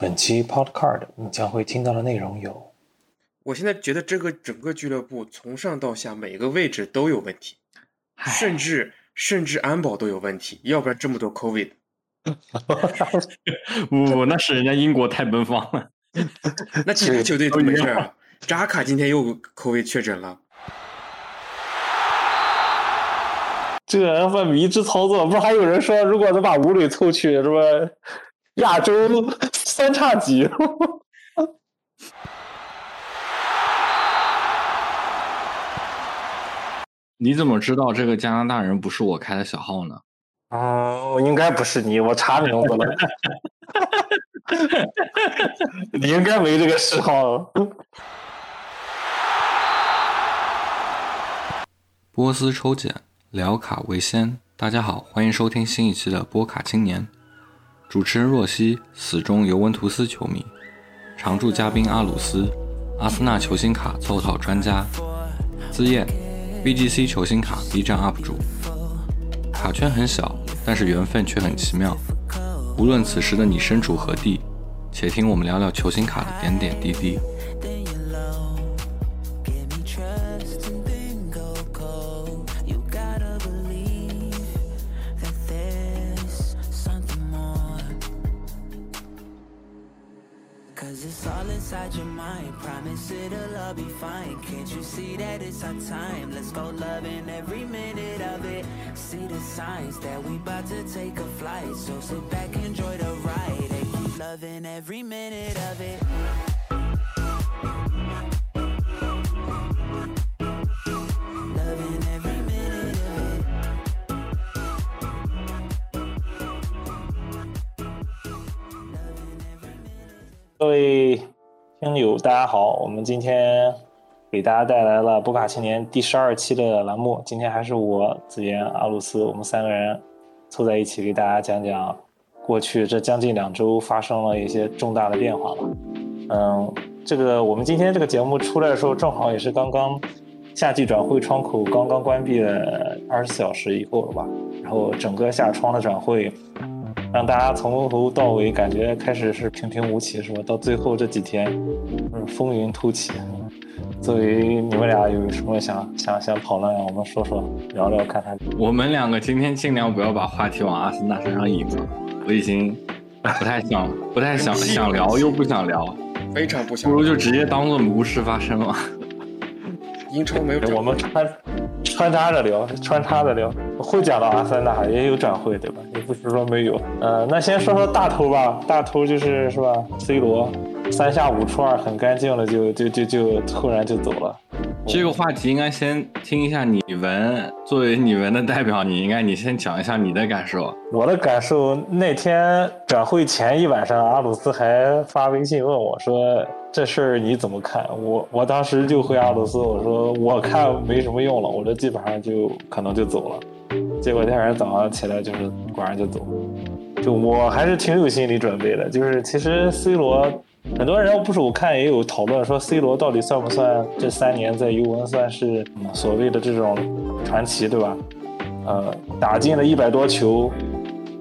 本期 Podcast 你将会听到的内容有：我现在觉得这个整个俱乐部从上到下每个位置都有问题，甚至甚至安保都有问题，要不然这么多 COVID。不 不，那是人家英国太奔放了。那其他球队都没事啊？扎卡今天又 COVID 确诊了。这不迷之操作，不是还有人说，如果能把吴磊凑去，是吧？亚洲三叉戟。你怎么知道这个加拿大人不是我开的小号呢？哦，应该不是你，我查名字了。你应该没这个嗜好。波斯抽检。聊卡为先，大家好，欢迎收听新一期的波卡青年。主持人若曦，死忠尤文图斯球迷，常驻嘉宾阿鲁斯，阿森纳球星卡凑套专家，资燕，BGC 球星卡 B 站 UP 主。卡圈很小，但是缘分却很奇妙。无论此时的你身处何地，且听我们聊聊球星卡的点点滴滴。inside your mind. Promise it'll all be fine. Can't you see that it's our time? Let's go loving every minute of it. See the signs that we about to take a flight. So sit back, enjoy the ride And keep loving every minute of it. Really 听友，大家好，我们今天给大家带来了波卡青年第十二期的栏目。今天还是我子言、阿鲁斯，我们三个人凑在一起给大家讲讲过去这将近两周发生了一些重大的变化吧。嗯，这个我们今天这个节目出来的时候，正好也是刚刚夏季转会窗口刚刚关闭了二十四小时以后了吧？然后整个夏窗的转会。让大家从头到尾感觉开始是平平无奇，是吧？到最后这几天，嗯，风云突起。作为你们俩有什么想想想讨论，我们说说聊聊看看。我们两个今天尽量不要把话题往阿森纳身上引了，我已经不太想不太想想聊，又不想聊，非常不想，不如就直接当做无事发生了。英超没有，我们穿穿插着聊，穿插着聊。会讲到阿森纳也有转会，对吧？也不是说没有。呃，那先说说大头吧，大头就是是吧？C 罗三下五除二，很干净的就就就就突然就走了。这个话题应该先听一下你文，作为你文的代表，你应该你先讲一下你的感受。我的感受，那天转会前一晚上，阿鲁斯还发微信问我说：“这事儿你怎么看？”我我当时就回阿鲁斯我说：“我看没什么用了，我这基本上就可能就走了。”结果第二天早上起来就是果然就走，就我还是挺有心理准备的。就是其实 C 罗，很多人不是我看也有讨论说 C 罗到底算不算这三年在尤文算是所谓的这种传奇，对吧？呃，打进了一百多球，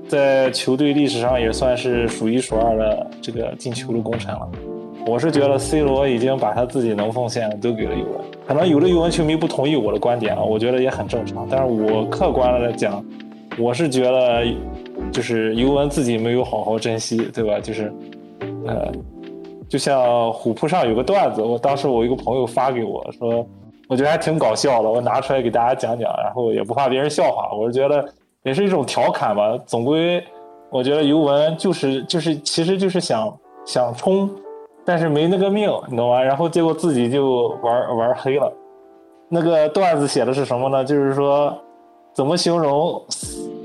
在球队历史上也算是数一数二的这个进球的功臣了。我是觉得 C 罗已经把他自己能奉献的都给了尤文，可能有的尤文球迷不同意我的观点啊，我觉得也很正常。但是我客观的来讲，我是觉得就是尤文自己没有好好珍惜，对吧？就是，呃，就像虎扑上有个段子，我当时我一个朋友发给我说，我觉得还挺搞笑的，我拿出来给大家讲讲，然后也不怕别人笑话，我是觉得也是一种调侃吧。总归我觉得尤文就是就是其实就是想想冲。但是没那个命，你懂吗？然后结果自己就玩玩黑了。那个段子写的是什么呢？就是说，怎么形容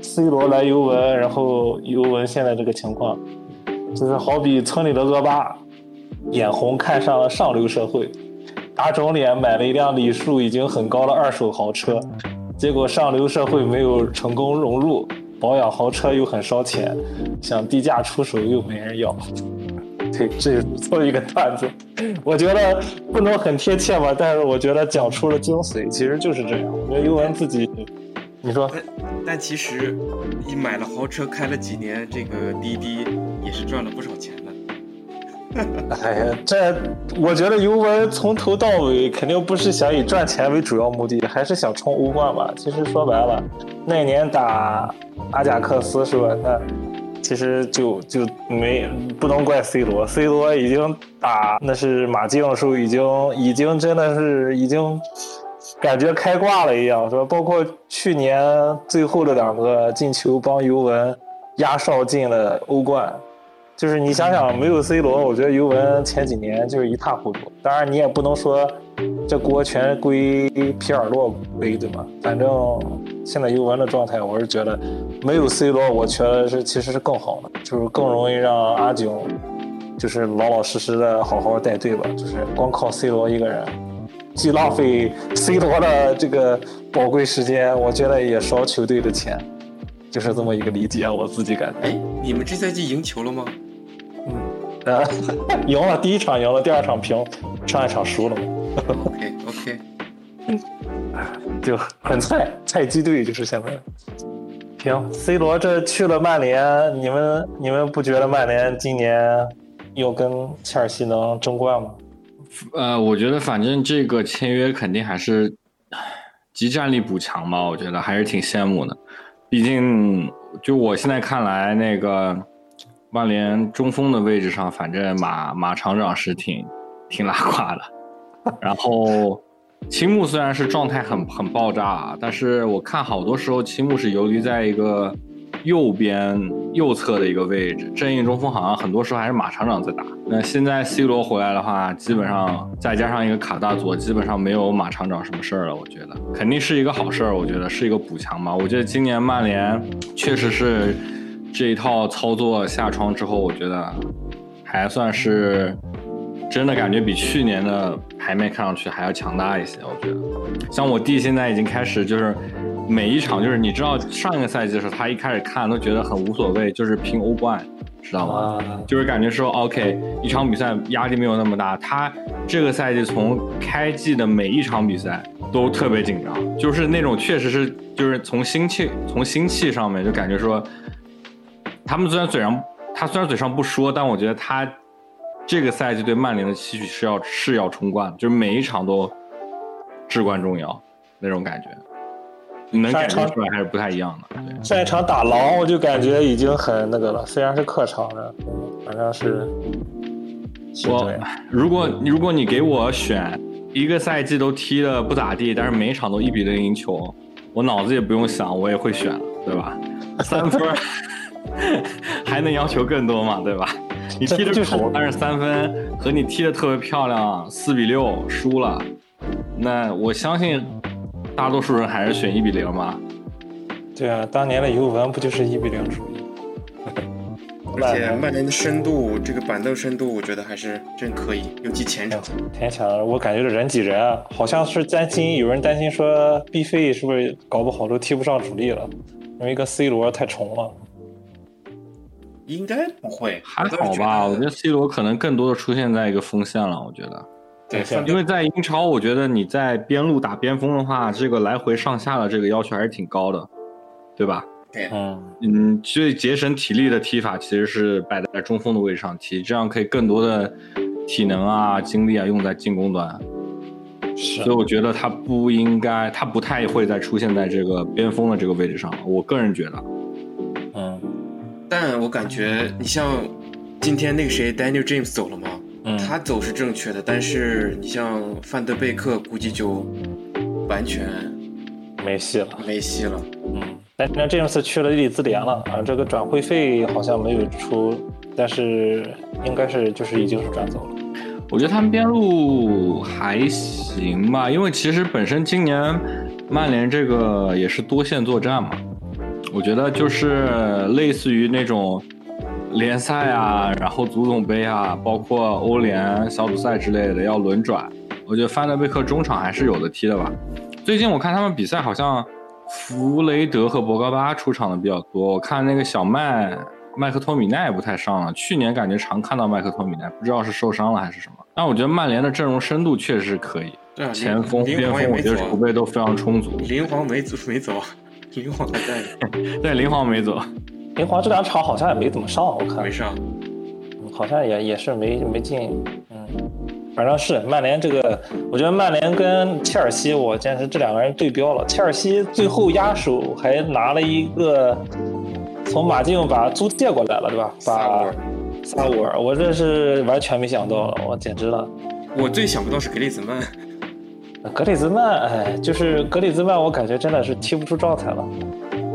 C 罗来尤文，然后尤文现在这个情况，就是好比村里的恶霸眼红看上了上流社会，打肿脸买了一辆礼数已经很高的二手豪车，结果上流社会没有成功融入，保养豪车又很烧钱，想低价出手又没人要。对，这也是做一个段子，我觉得不能很贴切吧，但是我觉得讲出了精髓，其实就是这样。我觉得尤文自己，你说，但其实你买了豪车，开了几年，这个滴滴也是赚了不少钱的。哎呀，这我觉得尤文从头到尾肯定不是想以赚钱为主要目的，还是想冲欧冠吧。其实说白了，那年打阿贾克斯是吧？那其实就就没不能怪 C 罗，C 罗已经打那是马竞的时候，已经已经真的是已经感觉开挂了一样，是吧？包括去年最后的两个进球帮尤文压哨进了欧冠。就是你想想，没有 C 罗，我觉得尤文前几年就是一塌糊涂。当然，你也不能说这锅全归皮尔洛背，对吧？反正现在尤文的状态，我是觉得没有 C 罗，我觉得是其实是更好的，就是更容易让阿景就是老老实实的好好带队吧。就是光靠 C 罗一个人，既浪费 C 罗的这个宝贵时间，我觉得也烧球队的钱，就是这么一个理解，我自己感觉。哎，你们这赛季赢球了吗？呃，赢了第一场赢了，第二场平，上一场输了嘛。OK OK，就很菜菜鸡队就是现在。行，C 罗这去了曼联，你们你们不觉得曼联今年又跟切尔西能争冠吗？呃，我觉得反正这个签约肯定还是集战力补强嘛，我觉得还是挺羡慕的。毕竟就我现在看来，那个。曼联中锋的位置上，反正马马厂长是挺挺拉胯的。然后青木虽然是状态很很爆炸，但是我看好多时候青木是游离在一个右边右侧的一个位置，正印中锋好像很多时候还是马厂长在打。那现在 C 罗回来的话，基本上再加上一个卡大佐，基本上没有马厂长什么事儿了。我觉得肯定是一个好事儿，我觉得是一个补强嘛。我觉得今年曼联确实是。这一套操作下窗之后，我觉得还算是真的感觉比去年的排面看上去还要强大一些。我觉得，像我弟现在已经开始就是每一场就是你知道上一个赛季的时候，他一开始看都觉得很无所谓，就是拼欧冠，知道吗？就是感觉说 OK，一场比赛压力没有那么大。他这个赛季从开季的每一场比赛都特别紧张，就是那种确实是就是从心气从心气上面就感觉说。他们虽然嘴上，他虽然嘴上不说，但我觉得他这个赛季对曼联的期许是要是要冲冠，就是每一场都至关重要那种感觉，你能感觉出来还是不太一样的。上一场打狼，我就感觉已经很那个了，虽然是客场的，反正是。我如果如果你给我选一个赛季都踢的不咋地，但是每一场都一比零赢球，我脑子也不用想，我也会选，对吧？三分。还能要求更多嘛，对吧？你踢的丑，但是三分和你踢的特别漂亮，四比六输了，那我相信大多数人还是选一比零嘛。对啊，当年的尤文不就是一比零输？而且曼联的深度，这个板凳深度，我觉得还是真可以，尤其前场。前场，我感觉这人挤人啊，好像是担心有人担心说 B 费是不是搞不好都踢不上主力了，因为一个 C 罗太重了。应该不会，还好吧？我觉得 C 罗可能更多的出现在一个锋线了。我觉得，对，因为在英超，我觉得你在边路打边锋的话，这个来回上下的这个要求还是挺高的，对吧？对，嗯嗯，所以节省体力的踢法其实是摆在中锋的位置上踢，这样可以更多的体能啊、精力啊用在进攻端。是，所以我觉得他不应该，他不太会再出现在这个边锋的这个位置上。我个人觉得，嗯。但我感觉，你像今天那个谁，Daniel James 走了吗？嗯，他走是正确的，但是你像范德贝克，估计就完全没戏了，没戏了。嗯，但那 James 去了利兹联了啊，这个转会费好像没有出，但是应该是就是已经是转走了。我觉得他们边路还行吧，因为其实本身今年曼联这个也是多线作战嘛。我觉得就是类似于那种联赛啊，然后足总杯啊，包括欧联小组赛之类的要轮转。我觉得范德贝克中场还是有的踢的吧。最近我看他们比赛，好像弗雷德和博格巴出场的比较多。我看那个小麦麦克托米奈不太上了，去年感觉常看到麦克托米奈，不知道是受伤了还是什么。但我觉得曼联的阵容深度确实是可以，前锋、边锋我觉得储备都非常充足。林皇没走，没走。林皇还在，对，林皇没走。林皇这两场好像也没怎么上，我看没上，好像也也是没没进，嗯，反正是曼联这个，我觉得曼联跟切尔西，我简直这两个人对标了。切尔西最后压手还拿了一个从马竞把租借过来了，对吧？把萨乌尔，我这是完全没想到了，我简直了。我最想不到是格里兹曼。格里兹曼，哎，就是格里兹曼，我感觉真的是踢不出状态了。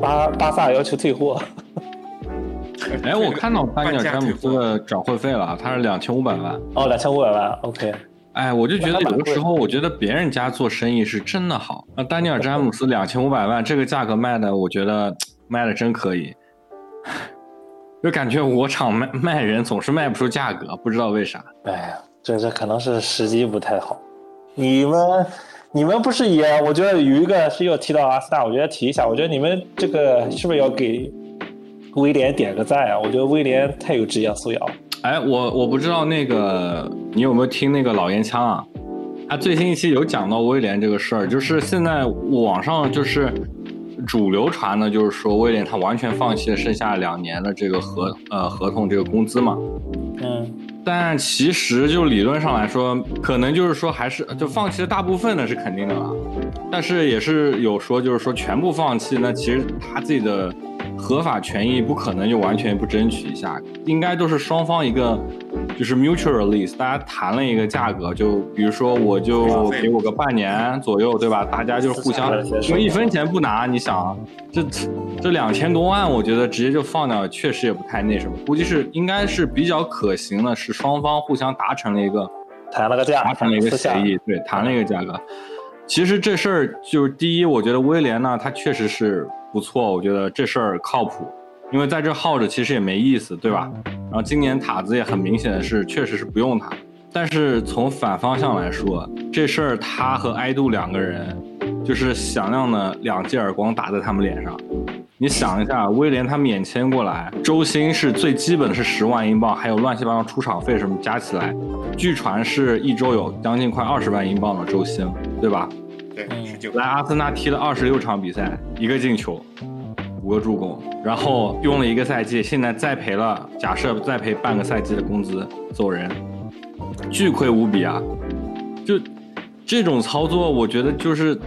巴巴萨要求退货。哎，我看到丹尼尔詹姆斯的转会费了，他是两千五百万。哦，两千五百万，OK。哎，我就觉得有的时候，我觉得别人家做生意是真的好。那丹尼尔詹姆斯两千五百万这个价格卖的，我觉得卖的真可以。就感觉我厂卖卖人总是卖不出价格，不知道为啥。哎呀，这这可能是时机不太好。你们你们不是也？我觉得有一个是要提到阿森纳，我觉得提一下。我觉得你们这个是不是要给威廉点个赞啊？我觉得威廉太有职业素养。哎，我我不知道那个你有没有听那个老烟枪啊？他最新一期有讲到威廉这个事儿，就是现在网上就是主流传的，就是说威廉他完全放弃了剩下两年的这个合呃合同这个工资嘛。嗯。但其实就理论上来说，可能就是说还是就放弃了大部分呢是肯定的了，但是也是有说就是说全部放弃，那其实他自己的。合法权益不可能就完全不争取一下，应该都是双方一个就是 mutual release，大家谈了一个价格，就比如说我就给我个半年左右，对吧？大家就是互相，因为一分钱不拿，你想这这两千多万，我觉得直接就放掉，确实也不太那什么，估计是应该是比较可行的，是双方互相达成了一个谈了个价，达成了一个协议，对，谈了一个价格。其实这事儿就是第一，我觉得威廉呢，他确实是。不错，我觉得这事儿靠谱，因为在这耗着其实也没意思，对吧？然后今年塔子也很明显的是，确实是不用他。但是从反方向来说，这事儿他和埃杜两个人，就是响亮的两记耳光打在他们脸上。你想一下，威廉他免签过来，周薪是最基本的是十万英镑，还有乱七八糟出场费什么加起来，据传是一周有将近快二十万英镑的周薪，对吧？来阿森纳踢了二十六场比赛，一个进球，五个助攻，然后用了一个赛季，现在再赔了，假设再赔半个赛季的工资走人，巨亏无比啊！就这种操作，我觉得就是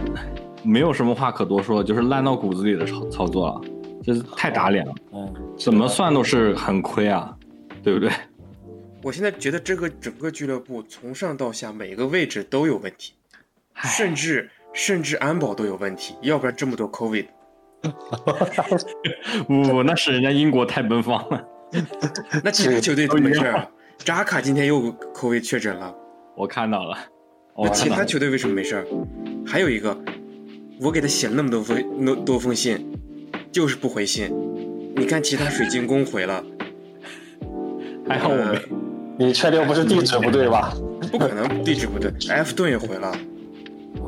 没有什么话可多说，就是烂到骨子里的操操作了，就是太打脸了。嗯，怎么算都是很亏啊，对不对？我现在觉得这个整个俱乐部从上到下每个位置都有问题，甚至。甚至安保都有问题，要不然这么多 COVID。不，那是人家英国太奔放了。那其他球队都没事。扎卡今天又 COVID 确诊了，我看到了。那其他球队为什么没事？还有一个，我给他写了那么多封那多封信，就是不回信。你看其他水晶宫回了，还好我没。你确定不是地址不对吧？不可能地址不对，埃弗顿也回了。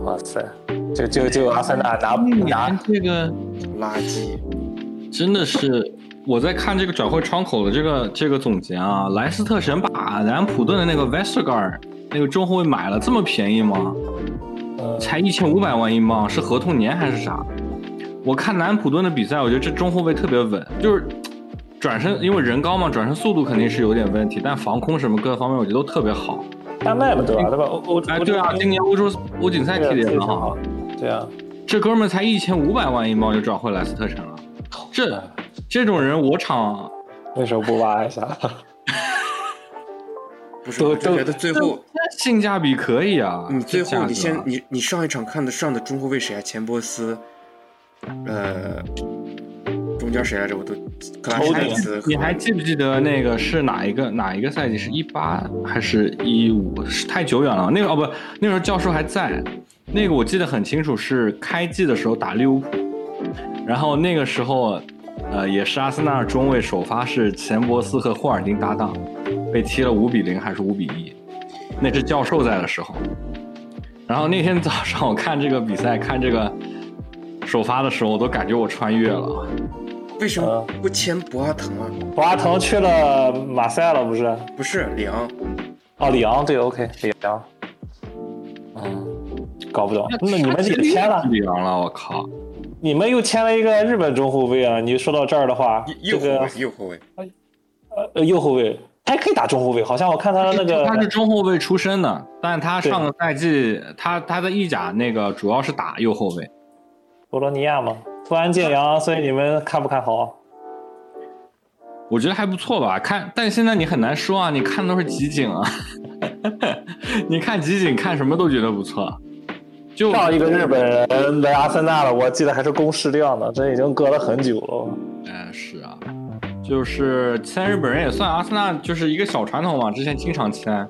哇塞，就就就阿森纳拿不拿这个垃圾？真的是我在看这个转会窗口的这个这个总结啊，莱斯特神把南普顿的那个 Vestergaard 那个中后卫买了，这么便宜吗？才一千五百万英镑，是合同年还是啥？我看南普顿的比赛，我觉得这中后卫特别稳，就是转身因为人高嘛，转身速度肯定是有点问题，但防空什么各方面我觉得都特别好。大麦嘛，对吧？对吧？欧欧哎，对啊，今年欧洲欧锦赛踢的也很好。对啊，这哥们才一千五百万英镑就转会莱斯特城了。这这种人，我场为什么不挖一下？不是，我觉得最后性价比可以啊。你最后你先你你上一场看的上的中后卫谁啊？钱伯斯，呃。中间谁来着？我都你还记不记得那个是哪一个哪一个赛季？是一八还是一五？是太久远了。那个哦不，那时候教授还在。那个我记得很清楚，是开季的时候打利物浦，然后那个时候，呃，也是阿森纳中卫首发是钱伯斯和霍尔丁搭档，被踢了五比零还是五比一？那是教授在的时候。然后那天早上我看这个比赛，看这个首发的时候，我都感觉我穿越了。为什么不签博阿滕啊？博阿滕去了马赛了，不是？不是里昂。哦，里昂对，OK，里昂。嗯，搞不懂。那你们也签了里昂了？我靠！你们又签了一个日本中后卫啊！你说到这儿的话，右后卫，右后卫。呃，右后卫，还可以打中后卫，好像我看他的那个他是中后卫出身的，但他上个赛季他他在意甲那个主要是打右后卫。博洛尼亚嘛，突然建阳，所以你们看不看好？我觉得还不错吧，看，但现在你很难说啊，你看的都是集锦啊，你看集锦看什么都觉得不错。就上一个日本人来阿森纳了，我记得还是公式量呢，这已经隔了很久了。哎，是啊，就是签日本人也算阿森纳就是一个小传统嘛，之前经常签，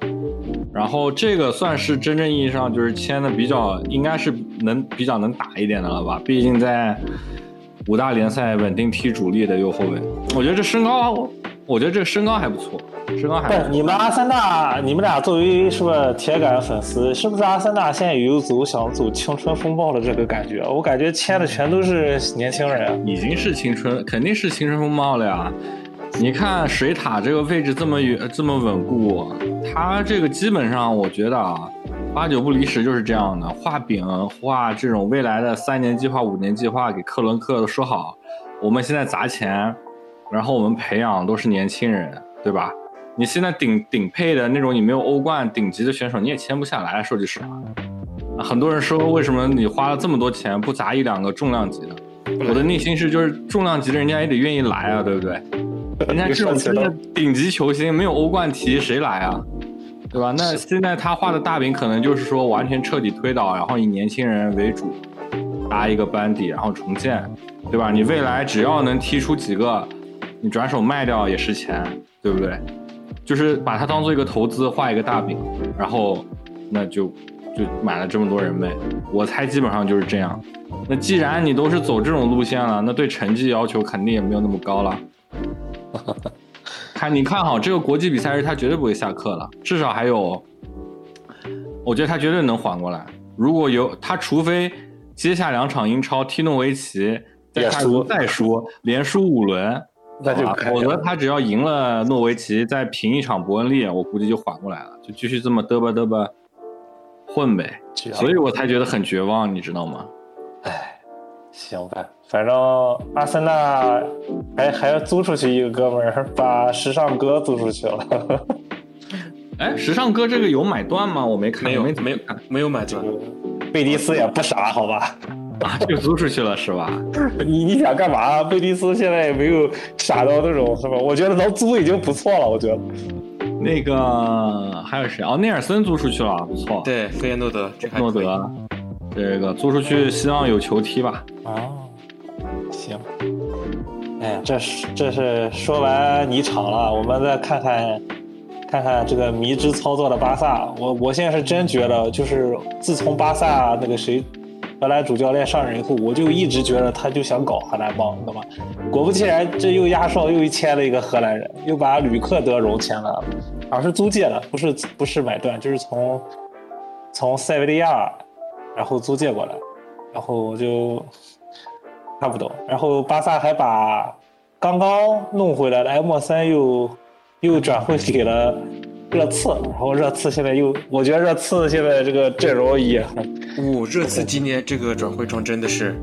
然后这个算是真正意义上就是签的比较，应该是能比较能打一点的了吧，毕竟在。五大联赛稳定踢主力的右后卫，我觉得这身高，我觉得这个身高还不错，身高还。不错，你们阿森纳，你们俩作为是不是铁杆粉丝，是不是阿森纳现在有走想走青春风暴的这个感觉？我感觉签的全都是年轻人，已经是青春，肯定是青春风暴了呀。你看水塔这个位置这么远，这么稳固，他这个基本上我觉得啊。八九不离十就是这样的，画饼画这种未来的三年计划、五年计划，给克伦克都说好，我们现在砸钱，然后我们培养都是年轻人，对吧？你现在顶顶配的那种，你没有欧冠顶级的选手，你也签不下来。说句实话，很多人说为什么你花了这么多钱不砸一两个重量级的？我的内心是就是重量级的人家也得愿意来啊，对不对？人家这种真的顶级球星没有欧冠踢谁来啊？对吧？那现在他画的大饼可能就是说完全彻底推倒，然后以年轻人为主搭一个班底，然后重建，对吧？你未来只要能踢出几个，你转手卖掉也是钱，对不对？就是把它当做一个投资，画一个大饼，然后那就就买了这么多人呗。我猜基本上就是这样。那既然你都是走这种路线了，那对成绩要求肯定也没有那么高了。看，你看好这个国际比赛日，他绝对不会下课了，至少还有，我觉得他绝对能缓过来。如果有他，除非接下两场英超踢诺维奇再输再输，连输五轮，那就否则他只要赢了诺维奇，再平一场伯恩利，我估计就缓过来了，就继续这么嘚吧嘚吧混呗。所以我才觉得很绝望，你知道吗？哎，行吧。反正阿森纳还还要租出去一个哥们儿，把时尚哥租出去了。哎，时尚哥这个有买断吗？我没看，没有，没有，没有买断。贝蒂斯也不傻，好吧？啊，就租出去了是吧？你你想干嘛？贝蒂斯现在也没有傻到那种，是吧？我觉得能租已经不错了。我觉得那个还有谁？哦，内尔森租出去了，不错。对，费耶诺德，诺德，这个租出去，希望有球踢吧？啊。行，哎呀，这是这是说完你场了，我们再看看看看这个迷之操作的巴萨。我我现在是真觉得，就是自从巴萨那个谁荷兰主教练上任以后，我就一直觉得他就想搞荷兰帮，懂吗？果不其然，这又压哨又签了一个荷兰人，又把吕克德容签了，而是租借的，不是不是买断，就是从从塞维利亚然后租借过来，然后就。看不懂，然后巴萨还把刚刚弄回来的 M 三又又转会给了热刺，然后热刺现在又，我觉得热刺现在这个阵容也很，哦，热刺今年这个转会窗真的是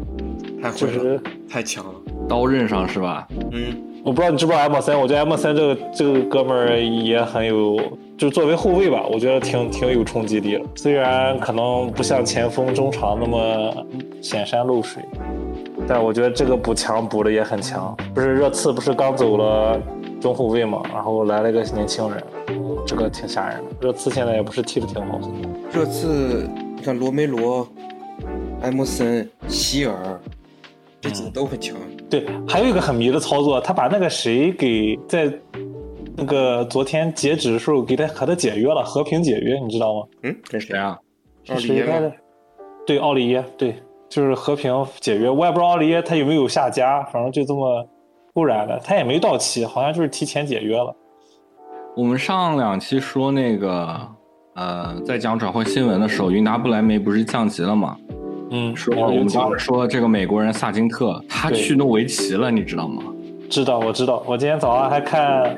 太会了，太强了，刀刃上是吧？嗯，我不知道你知不知道 M 三，我觉得 M 三这个这个哥们儿也很有，就作为后卫吧，我觉得挺挺有冲击力的，虽然可能不像前锋、中场那么显山露水。但我觉得这个补强补的也很强，不是热刺不是刚走了中后卫嘛，然后来了一个年轻人，这个挺吓人的。热刺现在也不是踢的挺好。热刺，你看罗梅罗、埃莫森、希尔，这几个都很强。对，还有一个很迷的操作，他把那个谁给在那个昨天截止的时候给他和他解约了，和平解约，你知道吗？嗯，跟谁啊？奥利耶的。对，奥利耶，对。就是和平解约，我也不知道奥利耶他有没有下家，反正就这么突然的，他也没到期，好像就是提前解约了。我们上两期说那个，呃，在讲转会新闻的时候，云达不莱梅不是降级了吗？嗯，说我们当时说这个美国人萨金特他去诺维奇了，你知道吗？知道，我知道，我今天早上还看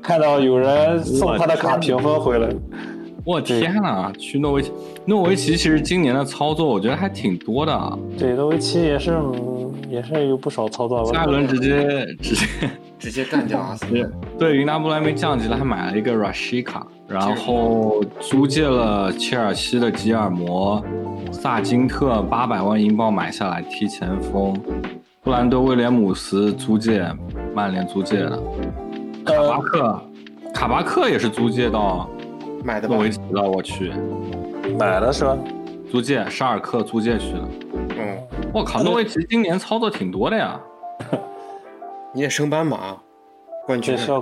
看到有人送他的卡评分回来。我天呐，去诺维奇，诺维奇其实今年的操作我觉得还挺多的。对，诺维奇也是也是有不少操作。下一轮直接直接 直接干掉阿森纳。对，云南不莱梅降级了，还买了一个 Rashika，然后租借了切尔西的吉尔摩、萨金特，八百万英镑买下来踢前锋。布兰德威廉姆斯租借，曼联租借的。卡巴克，卡巴克也是租借到买的诺维奇了，我去，买了是吧？租借沙尔克租借去了。嗯，我靠，诺维奇今年操作挺多的呀。你也升班马，冠军是要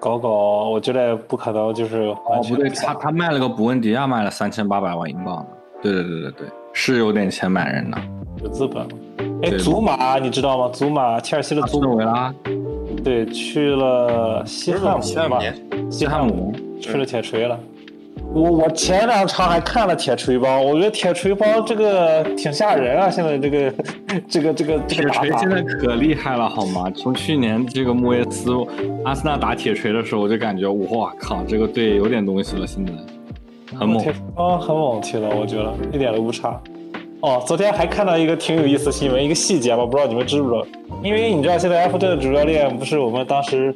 搞搞，我觉得不可能，就是完哦，不对，他他卖了个布恩迪亚，卖了三千八百万英镑的。对对对对对，是有点钱买人的。有资本。哎，祖马你知道吗？祖马，切尔西的祖马，维拉、对，去了西汉姆吧？西汉姆联西汉姆去了铁锤了。我我前两场还看了铁锤帮，我觉得铁锤帮这个挺吓人啊！现在这个这个这个这铁锤现在可厉害了，好吗？从去年这个莫耶斯、阿森纳打铁锤的时候，我就感觉哇靠，这个队有点东西了，现在很猛铁。锤帮很猛踢的，我觉得一点都不差。哦，昨天还看到一个挺有意思的新闻，一个细节吧，不知道你们知不知道？因为你知道现在埃弗顿的主教练不是我们当时，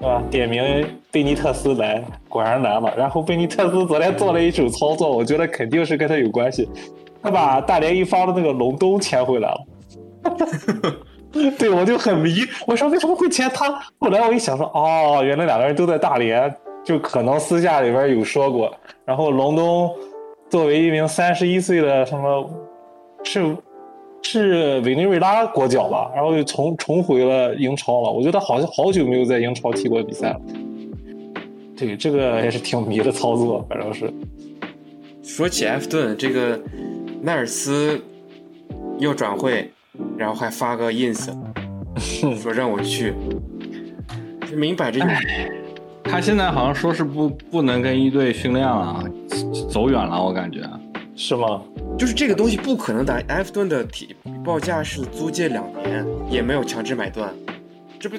对吧？点名贝尼特斯来，果然难嘛。然后贝尼特斯昨天做了一手操作，我觉得肯定是跟他有关系。他把大连一方的那个隆东签回来了。对，我就很迷，我说为什么会签他？后来我一想说，哦，原来两个人都在大连，就可能私下里边有说过。然后隆东作为一名三十一岁的什么，是是委内瑞拉国脚吧，然后又重重回了英超了。我觉得好像好久没有在英超踢过比赛了。对，这个也是挺迷的操作，反正是。说起埃弗顿，这个奈尔斯又转会，然后还发个 ins，说让我去，这明摆着他现在好像说是不不能跟一队训练了，走远了，我感觉。是吗？就是这个东西不可能的。埃弗顿的体报价是租借两年，也没有强制买断，这不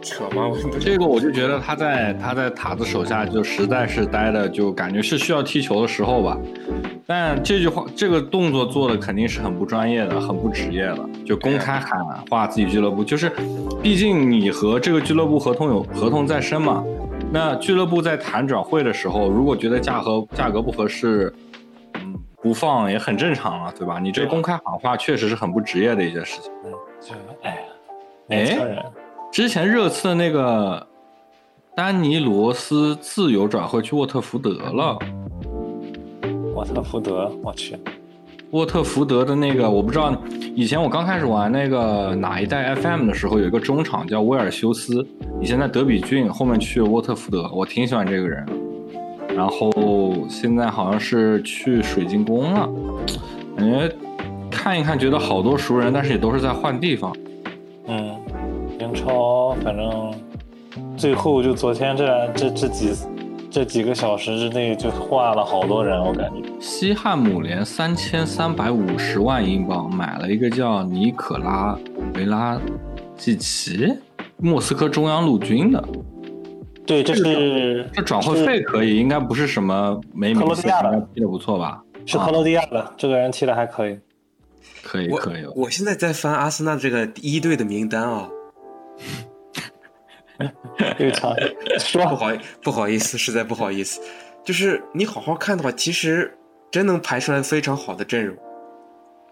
扯吗？我这个我就觉得他在他在塔子手下就实在是待的，就感觉是需要踢球的时候吧。但这句话这个动作做的肯定是很不专业的，很不职业的，就公开喊话自己俱乐部，就是毕竟你和这个俱乐部合同有合同在身嘛。那俱乐部在谈转会的时候，如果觉得价格价格不合适，嗯，不放也很正常了，对吧？你这公开喊话确实是很不职业的一件事情。嗯，就哎呀，年轻人。之前热刺的那个丹尼罗斯自由转会去沃特福德了。沃特福德，我去，沃特福德的那个我不知道，以前我刚开始玩那个哪一代 FM 的时候，有一个中场叫威尔修斯，以前在德比郡，后面去沃特福德，我挺喜欢这个人。然后现在好像是去水晶宫了，感觉看一看觉得好多熟人，但是也都是在换地方。嗯。英超反正最后就昨天这这这几这几个小时之内就换了好多人，我感觉。西汉姆联三千三百五十万英镑买了一个叫尼可拉维拉季奇，莫斯科中央陆军的。对，这是这转会费可以，应该不是什么没名气，应该踢的不错吧？是克罗地亚的，这个人踢的还可以。可以可以。我现在在翻阿森纳这个一队的名单啊。又长，说不好不好意思，实在不好意思，就是你好好看的话，其实真能排出来非常好的阵容，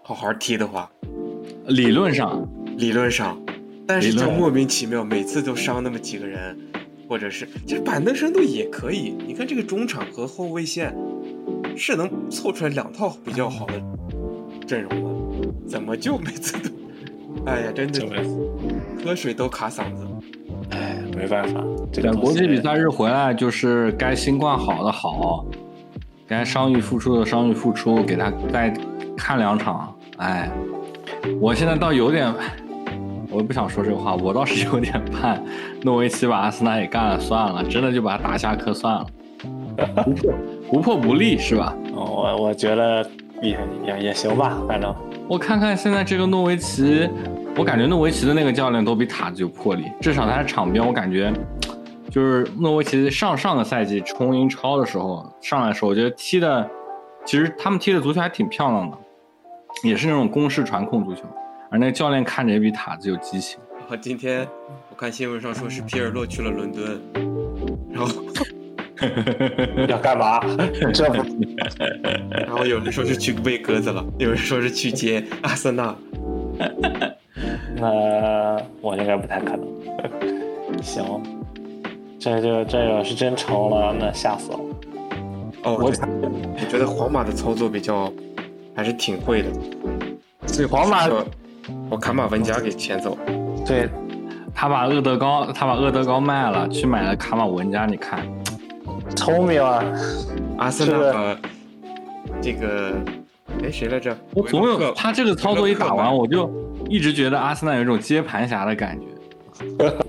好好踢的话，理论上理论上，但是就莫名其妙，每次都伤那么几个人，或者是其实板凳深度也可以，你看这个中场和后卫线是能凑出来两套比较好的阵容的，怎么就每次都，哎呀，真的喝水都卡嗓子。哎，没办法，这个国际比赛日回来就是该新冠好的好，该伤愈复出的伤愈复出，给他再看两场。哎，我现在倒有点，我不想说这个话，我倒是有点盼诺维奇把阿森纳也干了算了，真的就把他打下课算了，不破不破不立是吧？我我觉得也也也行吧，反正我看看现在这个诺维奇。我感觉诺维奇的那个教练都比塔子有魄力，至少他在场边，我感觉就是诺维奇上上个赛季冲英超的时候上来的时候，我觉得踢的其实他们踢的足球还挺漂亮的，也是那种攻势传控足球，而那个教练看着也比塔子有激情。然后今天我看新闻上说是皮尔洛去了伦敦，然后 要干嘛？这不，然后有人说是去喂鸽子了，有人说是去接阿森纳。那我应该不太可能。行，这就这要是真成了，那吓死了。哦，我我觉得皇马的操作比较还是挺会的，所以皇马是我卡马文加给牵走，对，他把厄德高，他把厄德高卖了，去买了卡马文加。你看，聪明啊！阿森纳把这个哎谁来着？我总有他这个操作一打完，我就一直觉得阿森纳有一种接盘侠的感觉。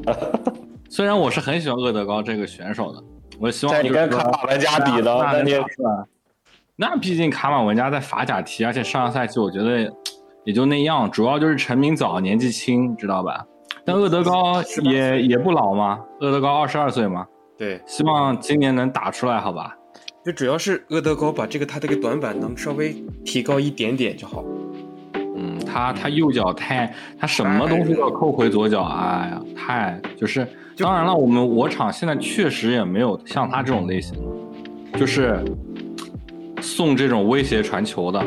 虽然我是很喜欢厄德高这个选手的，我希望你就是说跟卡马文加比的，那那你那毕竟卡马文加在法甲踢，而且上个赛季我觉得也就那样，主要就是成名早，年纪轻，知道吧？但厄德高也也不老嘛，厄德高二十二岁嘛，对，希望今年能打出来，好吧？就主要是厄德高把这个他这个短板能稍微提高一点点就好。嗯，他他右脚太，他什么东西都要扣回左脚，哎呀，太就是。当然了，我们我场现在确实也没有像他这种类型，就是送这种威胁传球的，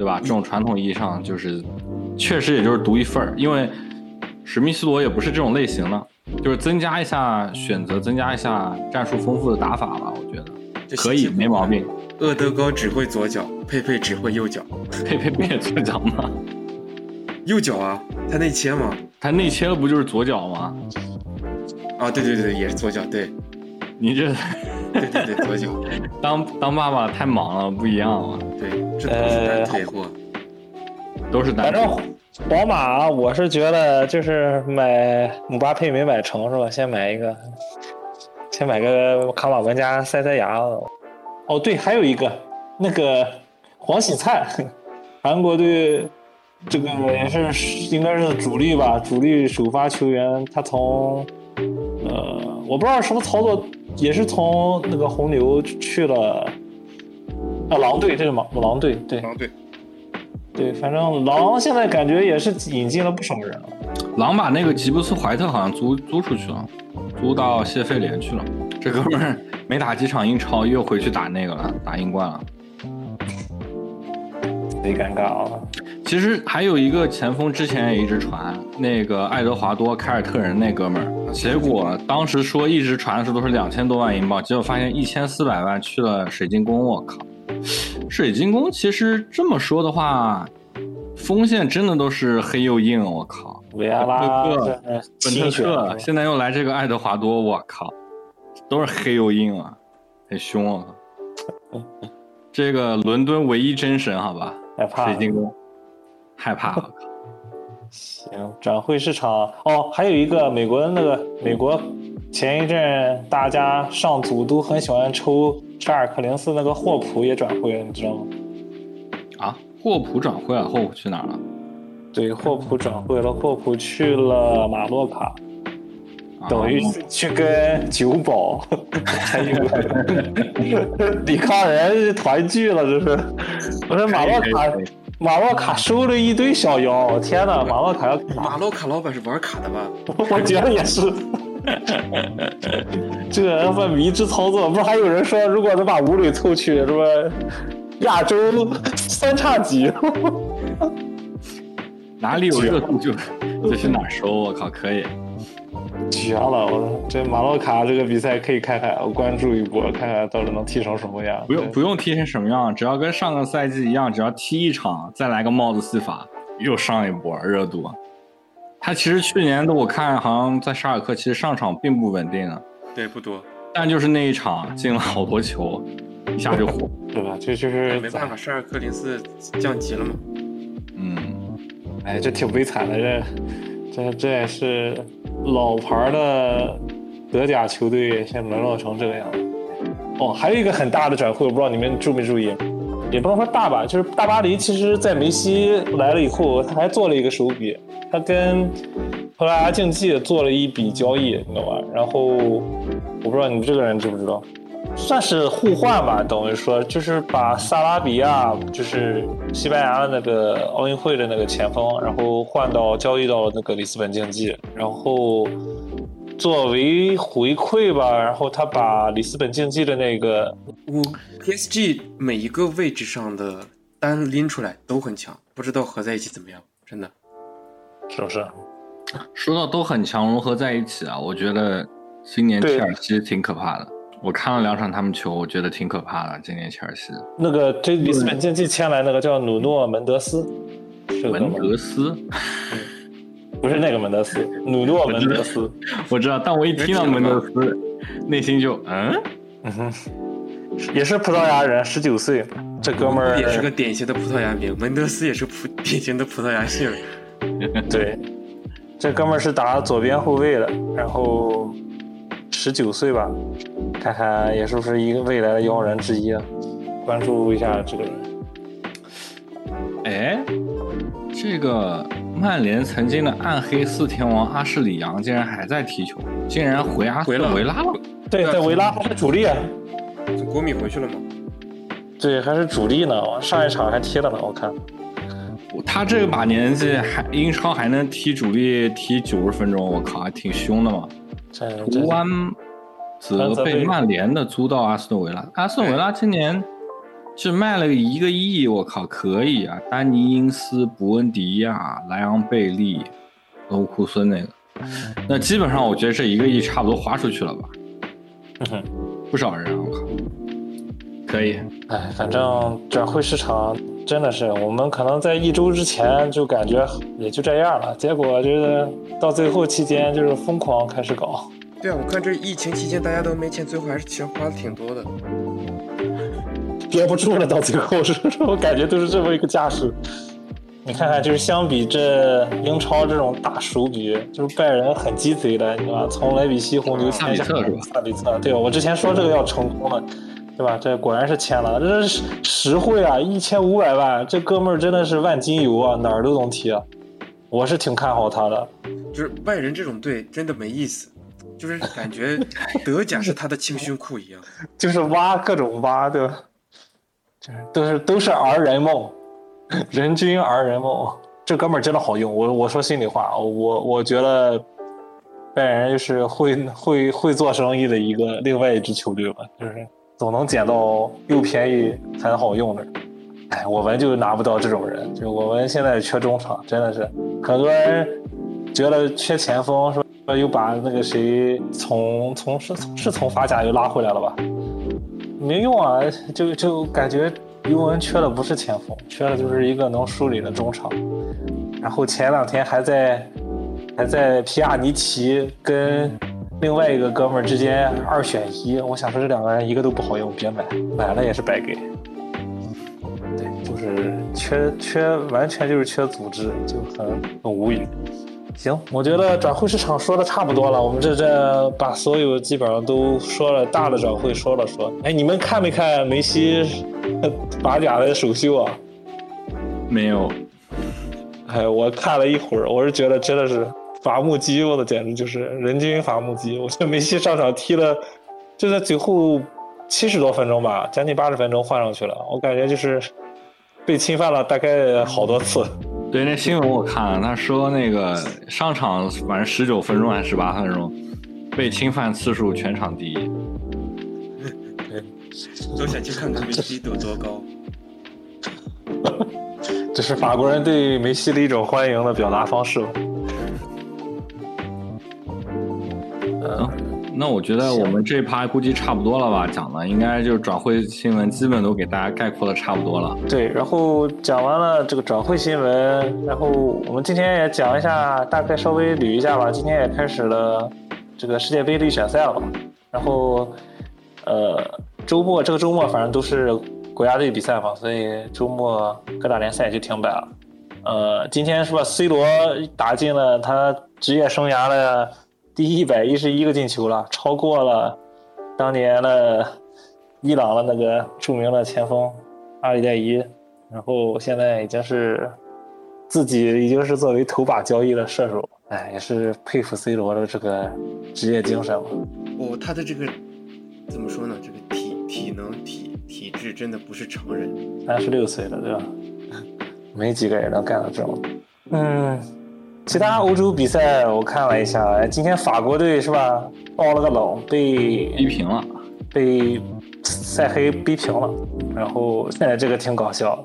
对吧？这种传统意义上就是，确实也就是独一份儿，因为史密斯罗也不是这种类型的，就是增加一下选择，增加一下战术丰富的打法吧，我觉得可以，没毛病。厄德高只会左脚，佩佩只会右脚。佩佩不也左脚吗？右脚啊，他内切嘛。他内切了不就是左脚吗？啊，对对对，也是左脚，对你这对对对，多久，当当爸爸太忙了，不一样啊，对，这都是单腿货。都是单反正宝马，我是觉得就是买姆巴佩没买成是吧？先买一个，先买个卡瓦文加塞塞牙。哦，对，还有一个那个黄喜灿，韩国队这个也是应该是主力吧，主力首发球员，他从呃我不知道什么操作，也是从那个红牛去了啊狼队，这是狼狼队，对狼队，对，反正狼现在感觉也是引进了不少人了。狼把那个吉布斯怀特好像租租出去了，租到谢菲联去了。这哥们儿没打几场英超，又回去打那个了，打英冠了。贼尴尬啊！其实还有一个前锋，之前也一直传那个爱德华多凯尔特人那哥们儿，结果当时说一直传的时候都是两千多万英镑，结果发现一千四百万去了水晶宫，我靠！水晶宫其实这么说的话，锋线真的都是黑又硬，我靠！维埃拉本特克现在又来这个爱德华多，我靠，都是黑又硬啊，很凶啊！这个伦敦唯一真神，好吧。水晶宫，害怕了，靠！行，转会市场哦，还有一个美国的那个美国，前一阵大家上组都很喜欢抽查尔克零四那个霍普也转会了，你知道吗？啊，霍普转会了，霍普去哪儿了？对，霍普转会了，霍普去了马洛卡，啊等于去跟九保还有抵抗人团聚了，这是。我说马洛卡马洛卡收了一堆小妖，天呐，马洛卡要干嘛马洛卡老板是玩卡的吧？我觉得也是。这个他妈迷之操作，不是还有人说，如果能把吴磊凑去，什么亚洲三叉戟，哪里有热度就就去哪儿收，我靠，可以。绝了！我这马洛卡这个比赛可以看看，我关注一波，看看到底能踢成什么样。不用不用踢成什么样，只要跟上个赛季一样，只要踢一场，再来个帽子戏法，又上一波热度。他其实去年的我看好像在沙尔克其实上场并不稳定啊，对，不多，但就是那一场进了好多球，一下就火。对吧？这就是没办法，沙尔克零四降级了嘛。嗯，哎，这挺悲惨的，这这这也是老牌的德甲球队，现在沦落成这个样子。哦，还有一个很大的转会，我不知道你们注没注意，也不能说大吧，就是大巴黎，其实在梅西来了以后，他还做了一个手笔，他跟葡萄牙竞技做了一笔交易，你知道吧？然后我不知道你们这个人知不知道，算是互换吧，等于说就是把萨拉比亚，就是西班牙的那个奥运会的那个前锋，然后换到交易到那个里斯本竞技，然后作为回馈吧，然后他把里斯本竞技的那个，我 PSG 每一个位置上的单拎出来都很强，不知道合在一起怎么样，真的，是不是？说到都很强，融合在一起啊，我觉得今年切尔西挺可怕的。我看了两场他们球，我觉得挺可怕的。今年切尔西那个这里斯本竞技签来那个叫努诺门德斯，门德斯，不是那个门德斯，努诺门德斯，我知道，但我一听到门德斯，内心就嗯？嗯哼，也是葡萄牙人，十九岁，这哥们儿也是个典型的葡萄牙名，门德斯也是葡典型的葡萄牙姓，对，这哥们儿是打左边后卫的，然后十九岁吧。看看也是不是一个未来的妖人之一啊？关注一下这个人。哎，这个曼联曾经的暗黑四天王阿什里扬竟然还在踢球，竟然回阿回了维拉了。对，在维拉还是主力啊。国米回去了吗？对，还是主力呢。上一场还踢了呢，我看。他这把年纪还英超还能踢主力踢九十分钟，我靠，还挺凶的嘛。图安。则被曼联的租到阿斯顿维拉。阿斯顿维拉今年是卖了一个亿，我靠，可以啊！丹尼因斯、伯恩迪亚、莱昂贝利、欧库森那个，那基本上我觉得这一个亿差不多花出去了吧？不少人，我靠，可以。哎，反正转会市场真的是，我们可能在一周之前就感觉也就这样了，结果就是到最后期间就是疯狂开始搞。对啊，我看这疫情期间大家都没钱，最后还是钱花的挺多的，憋不住了。到最后是，我感觉都是这么一个架势。你看看，就是相比这英超这种大手笔，就是拜仁很鸡贼的，你知道吧？从莱比锡红牛签下萨比策，对吧？我之前说这个要成功了，对吧？这果然是签了，这是实惠啊，一千五百万，这哥们儿真的是万金油啊，哪儿都能踢。我是挺看好他的。就是拜仁这种队真的没意思。就是感觉德甲是他的青训库一样，就是挖各种挖的，就是都是都是儿人梦，人均儿人梦。这哥们儿真的好用，我我说心里话，我我觉得拜仁就是会会会做生意的一个另外一支球队吧，就是总能捡到又便宜还好用的。哎，我们就拿不到这种人，就我们现在缺中场，真的是很多人觉得缺前锋是吧？又把那个谁从从是是从法甲又拉回来了吧？没用啊，就就感觉尤文缺的不是前锋，缺的就是一个能梳理的中场。然后前两天还在还在皮亚尼奇跟另外一个哥们儿之间二选一，我想说这两个人一个都不好用，别买，买了也是白给。对，就是缺缺，完全就是缺组织，就很很无语。行，我觉得转会市场说的差不多了，我们这这把所有基本上都说了，大的转会说了说。哎，你们看没看梅西法甲的首秀啊？没有。哎，我看了一会儿，我是觉得真的是伐木机，我的简直就是人均伐木机。我觉得梅西上场踢了，就在最后七十多分钟吧，将近八十分钟换上去了，我感觉就是被侵犯了大概好多次。对，那新闻我看了，他说那个上场反正十九分钟还是十八分钟，被侵犯次数全场第一。都想去看看梅西有多高。这是法国人对梅西的一种欢迎的表达方式。嗯。那我觉得我们这趴估计差不多了吧，讲的应该就是转会新闻，基本都给大家概括的差不多了。对，然后讲完了这个转会新闻，然后我们今天也讲一下，大概稍微捋一下吧。今天也开始了这个世界杯预选赛了，然后呃周末这个周末反正都是国家队比赛嘛，所以周末各大联赛就停摆了。呃，今天是吧？C 罗打进了他职业生涯的。第一百一十一个进球了，超过了当年的伊朗的那个著名的前锋阿里代伊，然后现在已经是自己已经是作为头把交易的射手，哎，也是佩服 C 罗的这个职业精神了。哦，他的这个怎么说呢？这个体体能体体质真的不是常人。三十六岁了，对吧？没几个人能干到这种。嗯，其他欧洲比赛我看了一下，今天法国队是吧，爆了个冷，被逼平了，被塞黑逼平了。然后现在这个挺搞笑。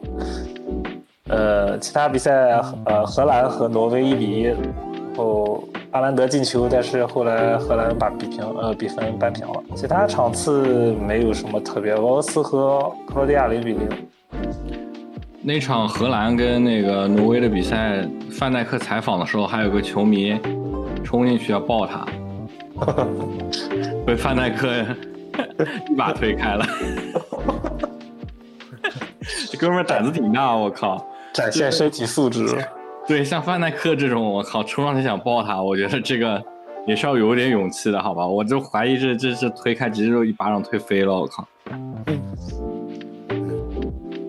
呃，其他比赛，呃，荷兰和挪威一比一，然后阿兰德进球，但是后来荷兰把比平，呃，比分扳平了。其他场次没有什么特别，俄罗斯和克罗地亚零比零。那场荷兰跟那个挪威的比赛，范戴克采访的时候，还有个球迷冲进去要抱他，被范戴克一把推开了。这哥们胆子挺大，我靠！展现身体素质。对，像范戴克这种，我靠，冲上去想抱他，我觉得这个也是要有点勇气的，好吧？我就怀疑这这这推开，直接就一巴掌推飞了，我靠！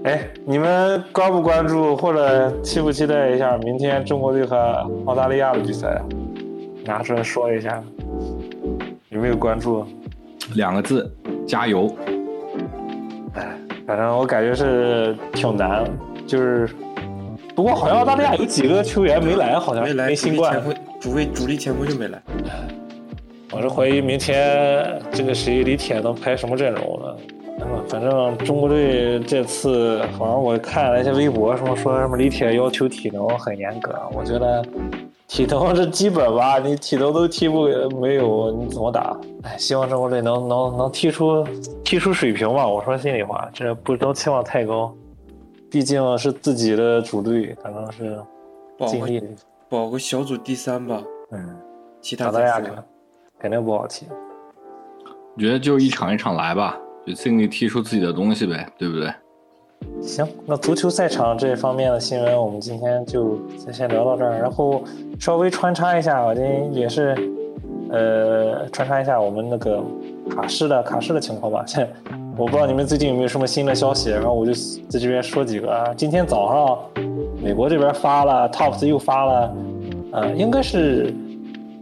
哎，你们关不关注或者期不期待一下明天中国队和澳大利亚的比赛啊？拿出来说一下，有没有关注？两个字，加油！哎，反正我感觉是挺难，就是，不过好像澳大利亚有几个球员没来，好像没来，新冠，主位主力前锋就没来。我是怀疑明天这个谁李铁能排什么阵容呢？反正中国队这次，好像我看了一些微博，什么说什么李铁要求体能很严格。我觉得体能是基本吧，你体能都踢不没有，你怎么打？哎，希望中国队能能能踢出踢出水平吧。我说心里话，这不能期望太高，毕竟是自己的主队，反正是尽力保个小组第三吧。嗯，其他大家肯定不好踢。我觉得就一场一场来吧。就尽力踢出自己的东西呗，对不对？行，那足球赛场这方面的新闻，我们今天就先聊到这儿。然后稍微穿插一下，我今天也是，呃，穿插一下我们那个卡市的卡市的情况吧。现 我不知道你们最近有没有什么新的消息，然后我就在这边说几个啊。今天早上，美国这边发了，Tops 又发了，呃，应该是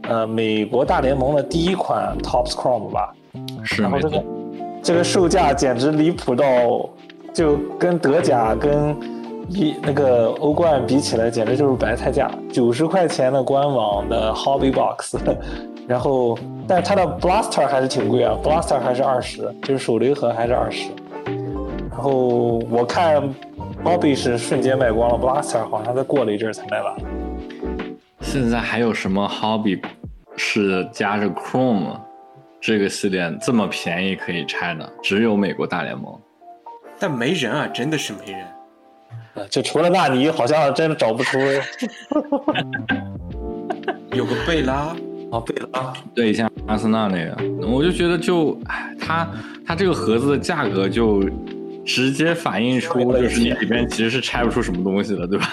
呃美国大联盟的第一款 Tops Chrome 吧？是然后。这个这个售价简直离谱到，就跟德甲跟一那个欧冠比起来，简直就是白菜价。九十块钱的官网的 Hobby Box，然后，但是它的 Blaster 还是挺贵啊，Blaster 还是二十，就是手雷盒还是二十。然后我看 Hobby 是瞬间卖光了，Blaster 好像再过了一阵才卖完。现在还有什么 Hobby 是加着 Chrome？这个系列这么便宜可以拆的，只有美国大联盟，但没人啊，真的是没人。就除了纳尼，好像真的找不出。有个贝拉啊，贝拉，对，像阿森纳那个，我就觉得就，它它这个盒子的价格就直接反映出，就是你里边其实是拆不出什么东西的，对吧？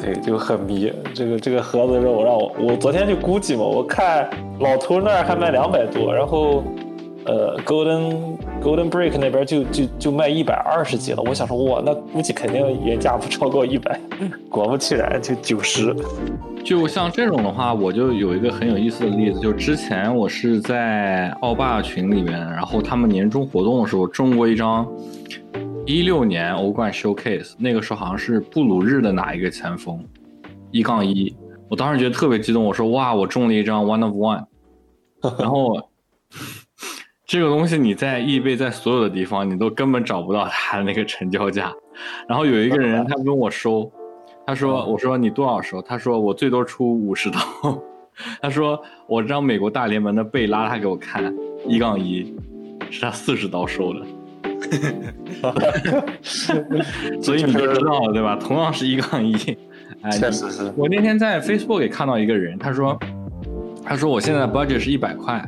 对，就很迷这个这个盒子肉，让我我昨天就估计嘛，我看老头那儿还卖两百多，然后呃，Golden Golden Break 那边就就就卖一百二十几了。我想说哇，那估计肯定原价不超过一百，果不其然就九十。就像这种的话，我就有一个很有意思的例子，就之前我是在奥霸群里面，然后他们年终活动的时候中过一张。一六年欧冠 showcase，那个时候好像是布鲁日的哪一个前锋，一杠一，我当时觉得特别激动，我说哇，我中了一张 one of one，然后这个东西你在易贝在所有的地方你都根本找不到它的那个成交价，然后有一个人他跟我收，他说我说你多少收？他说我最多出五十刀，他说我张美国大联盟的贝拉他给我看一杠一，是他四十刀收的。所以你就知道了，对吧？同样是一杠一，哎，确实是。我那天在 Facebook 也看到一个人，他说，他说我现在 budget 是一百块，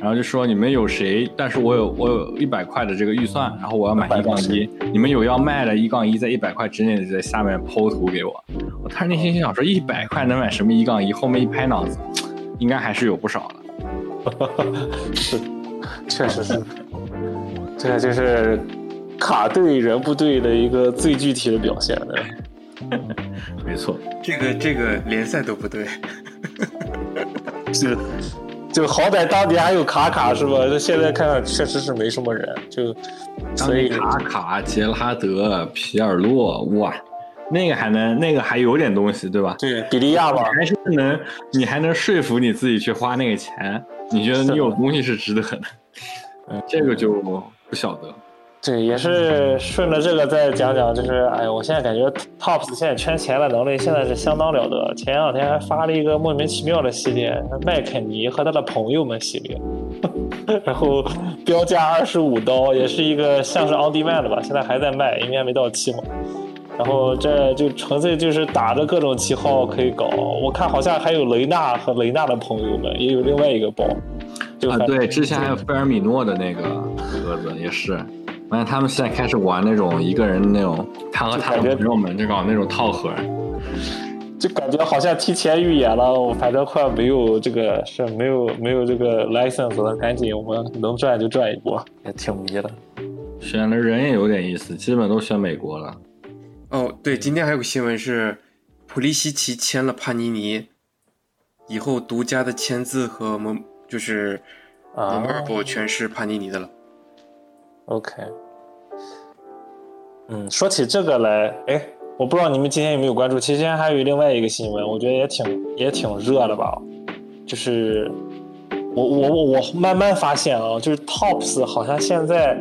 然后就说你们有谁？但是我有我有一百块的这个预算，然后我要买一杠一，你们有要卖的一杠一，在一百块之内的在下面剖图给我。我当时内心心想说，一百块能买什么一杠一？后面一拍脑子，应该还是有不少的。是，确实是。这就是卡对人不对的一个最具体的表现了。没错，这个这个联赛都不对。是，就好歹当年还有卡卡是吧？那现在看看确实是没什么人，就所以卡卡、杰拉德、皮尔洛，哇，那个还能那个还有点东西对吧？对，比利亚吧，还是能你还能说服你自己去花那个钱，你觉得你有东西是值得的？嗯，这个就不晓得。对，也是顺着这个再讲讲，就是哎呀，我现在感觉 Tops 现在圈钱的能力现在是相当了得。前两天还发了一个莫名其妙的系列，麦肯尼和他的朋友们系列，然后标价二十五刀，也是一个像是 On Demand 的吧，现在还在卖，应该没到期嘛。然后这就纯粹就是打着各种旗号可以搞，我看好像还有雷纳和雷纳的朋友们，也有另外一个包。啊，对，之前还有菲尔米诺的那个盒子也是。发现他们现在开始玩那种一个人那种，他和他的朋友们就搞那种套盒，就感觉好像提前预演了。我反正快没有这个是没有没有这个 license 了，赶紧我们能赚就赚一波，也挺迷的。选的人也有点意思，基本都选美国了。哦，对，今天还有个新闻是，普利西奇签了帕尼尼，以后独家的签字和蒙就是蒙尔博全是帕尼尼的了。OK。嗯，说起这个来，哎，我不知道你们今天有没有关注，其实今天还有另外一个新闻，我觉得也挺也挺热的吧，就是我我我我慢慢发现啊，就是 Tops 好像现在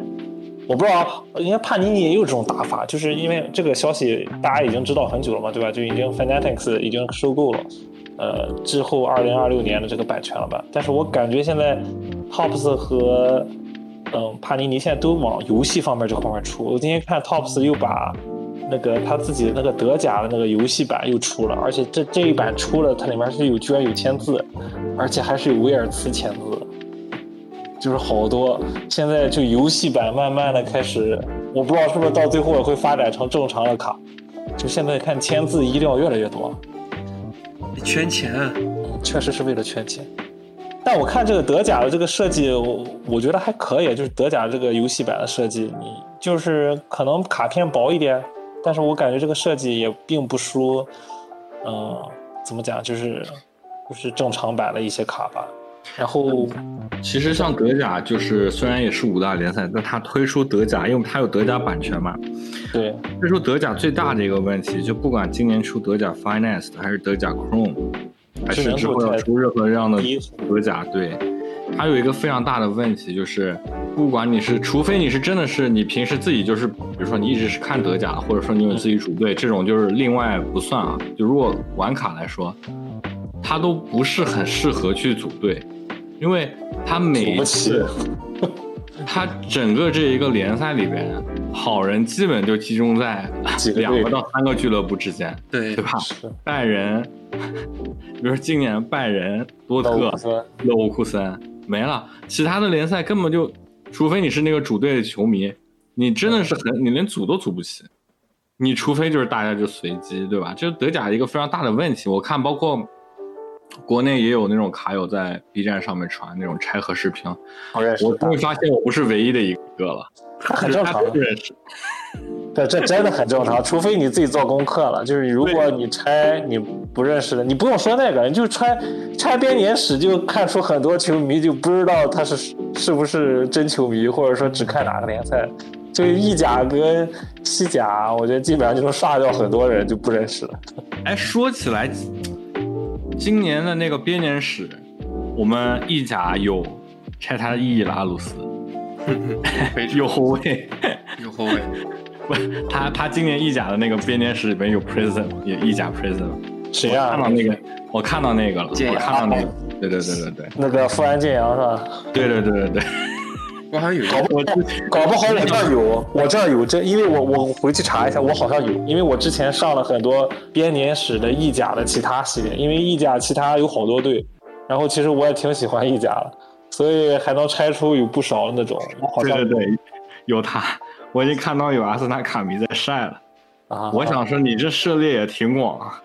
我不知道，应该帕尼尼也有这种打法，就是因为这个消息大家已经知道很久了嘛，对吧？就已经 Fanatics 已经收购了，呃，之后二零二六年的这个版权了吧？但是我感觉现在 Tops 和嗯，帕尼尼现在都往游戏方面这方面出。我今天看 Tops 又把那个他自己的那个德甲的那个游戏版又出了，而且这这一版出了，它里面是有居然有签字，而且还是有威尔茨签字，就是好多。现在就游戏版慢慢的开始，我不知道是不是到最后会发展成正常的卡。就现在看签字一定要越来越多，圈钱，确实是为了圈钱。但我看这个德甲的这个设计，我我觉得还可以，就是德甲这个游戏版的设计，你就是可能卡片薄一点，但是我感觉这个设计也并不输，嗯，怎么讲，就是就是正常版的一些卡吧。然后，其实像德甲，就是虽然也是五大联赛，但它推出德甲，因为它有德甲版权嘛。对。推出德甲最大的一个问题，就不管今年出德甲 Finance 还是德甲 Chrome。还是之后要出任何这样的德甲，对，它有一个非常大的问题就是，不管你是，除非你是真的是你平时自己就是，比如说你一直是看德甲，或者说你有自己主队，这种就是另外不算啊。就如果玩卡来说，它都不是很适合去组队，因为他每次，他整个这一个联赛里边，好人基本就集中在两个到三个俱乐部之间，对对吧？拜仁。比如说今年拜仁、多特、勒沃库森没了，其他的联赛根本就，除非你是那个主队的球迷，你真的是很，你连组都组不起。你除非就是大家就随机，对吧？就是德甲一个非常大的问题。我看包括国内也有那种卡友在 B 站上面传那种拆盒视频，我终于发现我不是唯一的一个了，很正常。不认识。对，这 真的很正常，除非你自己做功课了。就是如果你拆你不认识的，你不用说那个，你就拆拆编年史，就看出很多球迷就不知道他是是不是真球迷，或者说只看哪个联赛。就意甲跟西甲，我觉得基本上就能刷掉很多人就不认识了。哎，说起来，今年的那个编年史，我们意甲有拆他的伊伊拉鲁斯，有后卫，有后卫。不他他今年意甲的那个编年史里面有 prison，有意甲 prison，谁啊？看到那个，我看到那个了，我看到那个，对对对对对，那个富安健洋是吧？对对对对对，我好像有，搞不搞不好我这儿有，我这儿有这，因为我我回去查一下，我好像有，因为我之前上了很多编年史的意甲的其他系列，因为意甲其他有好多队，然后其实我也挺喜欢意甲的，所以还能拆出有不少那种，好像对对对，有他。我已经看到有阿森纳卡迷在晒了，啊！我想说你这涉猎也挺广啊。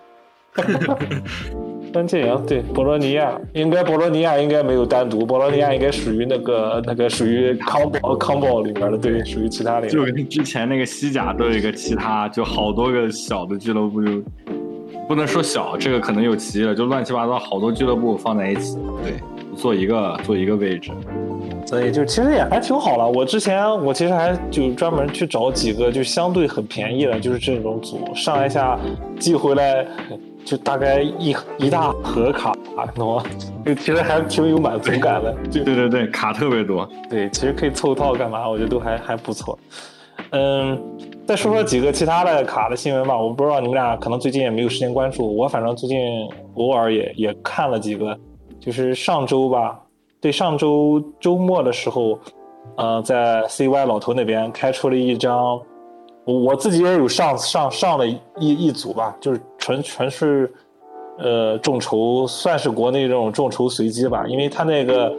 但这样对博洛尼亚，应该博洛尼亚应该没有单独，博洛尼亚应该属于那个那个属于康宝康宝里面的，对，属于其他的。就跟之前那个西甲都有一个其他，就好多个小的俱乐部，就不能说小，这个可能有歧义了，就乱七八糟好多俱乐部放在一起，对，做一个做一个位置。所以就其实也还挺好了。我之前我其实还就专门去找几个就相对很便宜的，就是这种组上一下寄回来，就大概一一大盒卡，懂吗？就其实还挺有满足感的。对对对对，卡特别多。对，其实可以凑套干嘛？我觉得都还还不错。嗯，再说说几个其他的卡的新闻吧。我不知道你们俩可能最近也没有时间关注，我反正最近偶尔也也看了几个，就是上周吧，对，上周周末的时候，呃，在 CY 老头那边开出了一张，我自己也有上上上了一一组吧，就是纯纯是呃众筹，算是国内这种众筹随机吧，因为他那个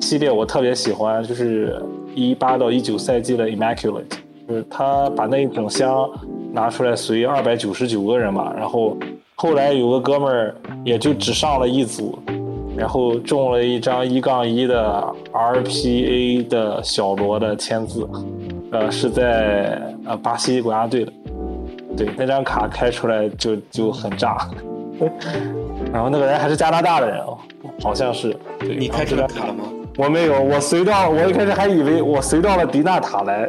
系列我特别喜欢，就是一八到一九赛季的 Immaculate。就是他把那一整箱拿出来随二百九十九个人嘛，然后后来有个哥们儿也就只上了一组，然后中了一张一杠一的 RPA 的小罗的签字，呃，是在呃巴西国家队的，对，那张卡开出来就就很炸，然后那个人还是加拿大的人哦，好像是，对你开这张卡了吗？我没有，我随到，我一开始还以为我随到了迪纳塔来。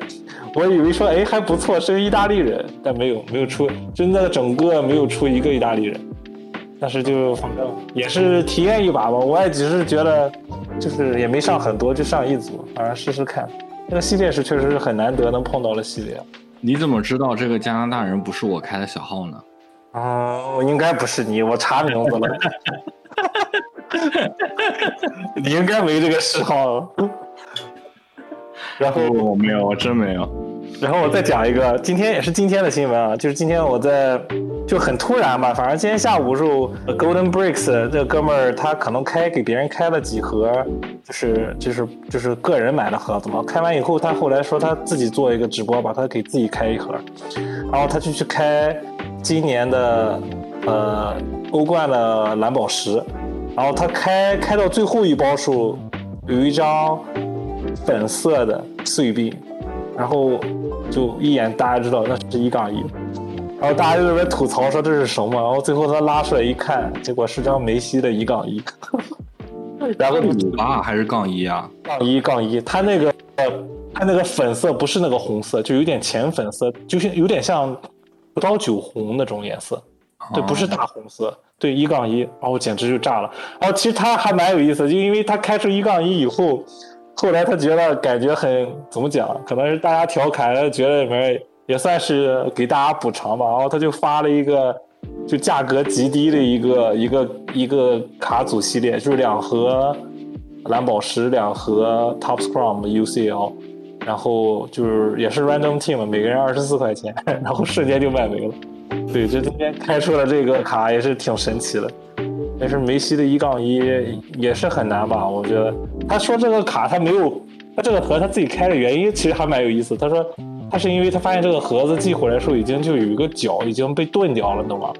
我以为说，哎，还不错，是个意大利人，但没有，没有出，真的整个没有出一个意大利人。但是就反正也是体验一把吧，我也只是觉得，就是也没上很多，就上一组，反正试试看。这个系列是确实是很难得能碰到的系列。你怎么知道这个加拿大人不是我开的小号呢？啊，应该不是你，我查名字了。你应该没这个嗜好。然后我没有，我真没有。然后我再讲一个，今天也是今天的新闻啊，就是今天我在就很突然吧，反正今天下午时候，Golden Bricks 这哥们儿他可能开给别人开了几盒，就是就是就是个人买的盒子嘛。开完以后，他后来说他自己做一个直播，把他给自己开一盒，然后他就去开今年的呃欧冠的蓝宝石，然后他开开到最后一包时候，有一张。粉色的碎币，然后就一眼大家知道那是一杠一，然后大家就在那边吐槽说这是什么，然后最后他拉出来一看，结果是张梅西的一杠一，然后五八还是杠一啊？杠一杠一，他那个他那个粉色不是那个红色，就有点浅粉色，就是有点像葡萄酒红那种颜色，对，不是大红色，对一杠一，然后简直就炸了，然后其实他还蛮有意思，就因为他开出一杠一以后。后来他觉得感觉很怎么讲，可能是大家调侃，觉得里面也算是给大家补偿吧。然后他就发了一个，就价格极低的一个一个一个卡组系列，就是两盒蓝宝石，两盒 Top Scrum UCL，然后就是也是 Random Team，每个人二十四块钱，然后瞬间就卖没了。对，就今天开出了这个卡也是挺神奇的。但是梅西的一杠一也是很难吧？我觉得他说这个卡他没有，他这个盒他自己开的原因其实还蛮有意思。他说他是因为他发现这个盒子寄回来的时候已经就有一个角已经被钝掉了，你懂吗？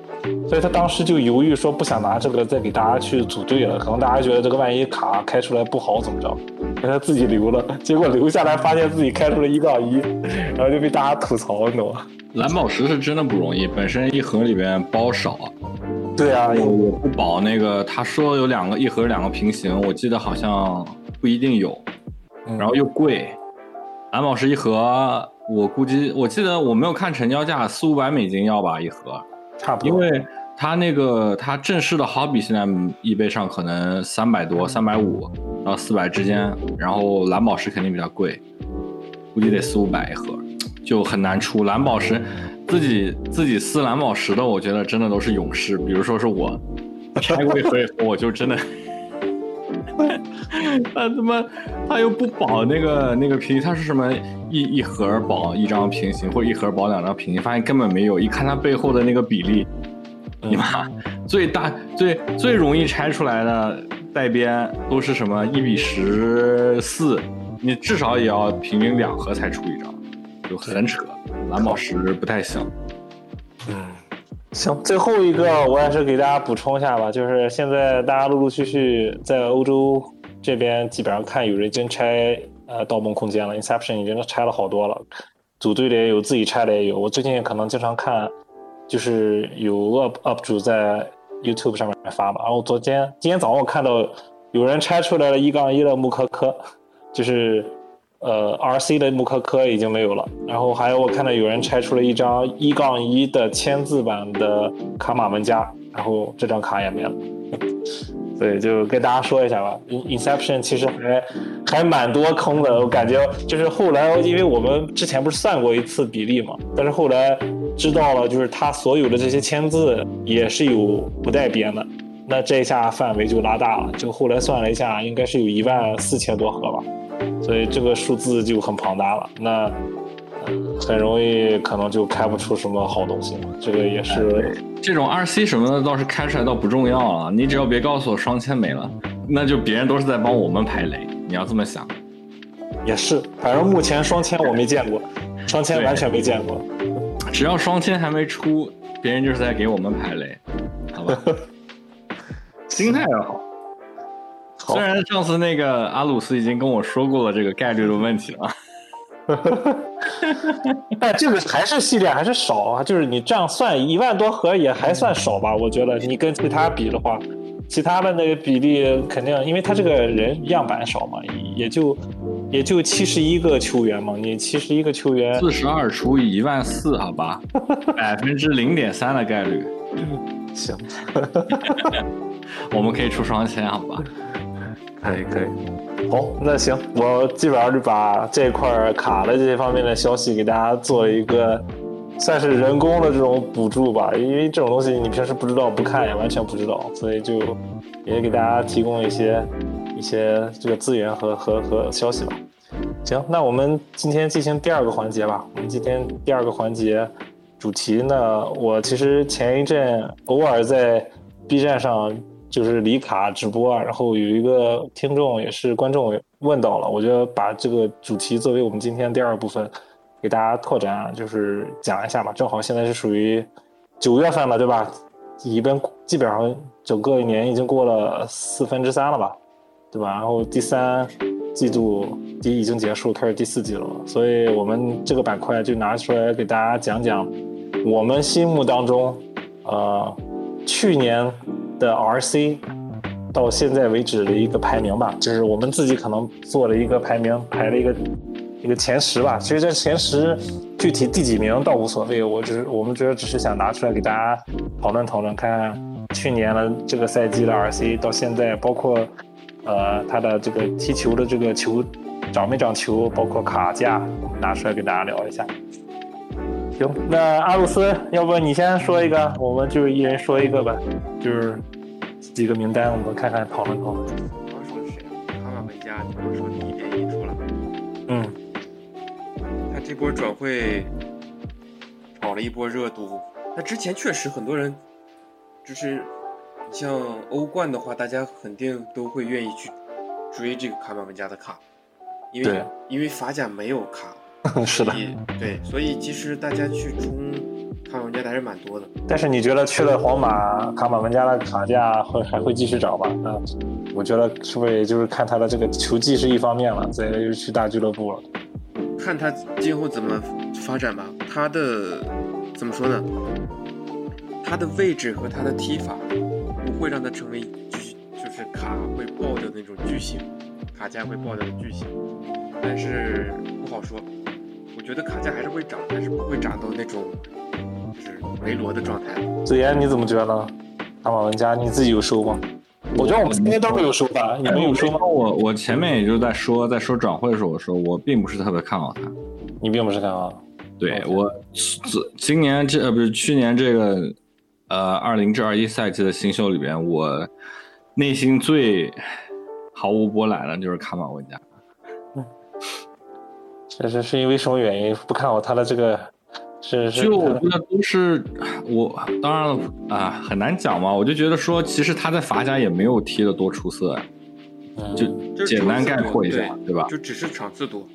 所以他当时就犹豫说不想拿这个再给大家去组队了，可能大家觉得这个万一卡开出来不好怎么着，给他自己留了。结果留下来发现自己开出了一杠一，然后就被大家吐槽，你懂吗？蓝宝石是真的不容易，本身一盒里边包少。对啊，我不保那个，他说有两个一盒两个平行，我记得好像不一定有，然后又贵，蓝宝石一盒，我估计我记得我没有看成交价，四五百美金要吧一盒，差不多，因为它那个它正式的好比现在易贝上可能三百多，三百五到四百之间，然后蓝宝石肯定比较贵，估计得四五百一盒，就很难出蓝宝石。自己自己撕蓝宝石的，我觉得真的都是勇士。比如说是我，拆过一盒以后，我就真的，他他妈他又不保那个那个平行，他是什么一一盒保一张平行，或者一盒保两张平行，发现根本没有。一看他背后的那个比例，你妈最大最最容易拆出来的带边都是什么一比十四，你至少也要平均两盒才出一张，就很扯。蓝宝石不太行。嗯，行，最后一个我也是给大家补充一下吧，就是现在大家陆陆续续在欧洲这边基本上看有人已经拆呃《盗梦空间》了，《Inception》已经拆了好多了，组队的也有，自己拆的也有。我最近可能经常看，就是有 UP UP 主在 YouTube 上面发嘛。然后昨天今天早上我看到有人拆出来了一杠一的木科科，就是呃 RC 的穆科科已经没有了。然后还有我看到有人拆出了一张一杠一的签字版的卡马文加，然后这张卡也没了。所以就跟大家说一下吧，Inception 其实还还蛮多坑的，我感觉就是后来，因为我们之前不是算过一次比例嘛，但是后来知道了，就是它所有的这些签字也是有不带边的，那这一下范围就拉大了，就后来算了一下，应该是有一万四千多盒吧，所以这个数字就很庞大了，那很容易可能就开不出什么好东西了，这个也是。这种二 C 什么的倒是开出来倒不重要了，你只要别告诉我双签没了，那就别人都是在帮我们排雷。你要这么想，也是，反正目前双签我没见过，双签完全没见过。只要双签还没出，别人就是在给我们排雷，好吧？心态要好。虽然上次那个阿鲁斯已经跟我说过了这个概率的问题了。但这个还是系列还是少啊，就是你这样算一万多盒也还算少吧？我觉得你跟其他比的话，其他的那个比例肯定，因为他这个人样板少嘛，也就也就七十一个球员嘛，你七十一个球员，四十二除以一万四，好吧，百分之零点三的概率，行，我们可以出双签，好吧？可以可以。好，那行，我基本上就把这块卡的这些方面的消息给大家做一个，算是人工的这种补助吧。因为这种东西你平时不知道不看也完全不知道，所以就也给大家提供一些一些这个资源和和和消息吧。行，那我们今天进行第二个环节吧。我们今天第二个环节主题呢，我其实前一阵偶尔在 B 站上。就是李卡直播啊，然后有一个听众也是观众问到了，我觉得把这个主题作为我们今天第二部分给大家拓展，就是讲一下嘛。正好现在是属于九月份了，对吧？一般基本上整个一年已经过了四分之三了吧，对吧？然后第三季度第已经结束，开始第四季了，所以我们这个板块就拿出来给大家讲讲我们心目当中，呃，去年。的 RC 到现在为止的一个排名吧，就是我们自己可能做了一个排名，排了一个一个前十吧。其实这前十具体第几名倒无所谓，我只是我们觉得只是想拿出来给大家讨论讨论，看看去年的这个赛季的 RC 到现在，包括呃他的这个踢球的这个球长没长球，包括卡架，拿出来给大家聊一下。行，那阿鲁斯，要不你先说一个，我们就一人说一个吧，就是几个名单，我们看看讨论讨论。刚刚说的谁啊？卡马文加，你刚说第一点一出了。嗯。他这波转会炒了一波热度。那之前确实很多人，就是像欧冠的话，大家肯定都会愿意去追这个卡马文加的卡，因为因为法甲没有卡。是的，对，所以其实大家去冲卡马文加的还是蛮多的。但是你觉得去了皇马，卡马文加的卡价会还会继续涨吧？啊，我觉得是不是也就是看他的这个球技是一方面了，再又去大俱乐部了，看他今后怎么发展吧。他的怎么说呢？他的位置和他的踢法不会让他成为巨，就是卡会爆的那种巨星，卡价会爆掉的巨星，但是不好说。我觉得卡价还是会涨，但是不会涨到那种就是梅罗的状态。子妍你怎么觉得？卡马文加你自己有收吗？我觉得我们今天都是有收吧，你们有收吗？我我前面也就在说，在说转会的时候，我说我并不是特别看好他。你并不是看好？对我今年这呃不是去年这个呃二零至二一赛季的新秀里边，我内心最毫无波澜的就是卡马文加。这是是因为什么原因不看好他的这个？是就我觉得都是我当然了啊很难讲嘛，我就觉得说其实他在法甲也没有踢得多出色呀，就简单概括一下对吧？就只是场次多，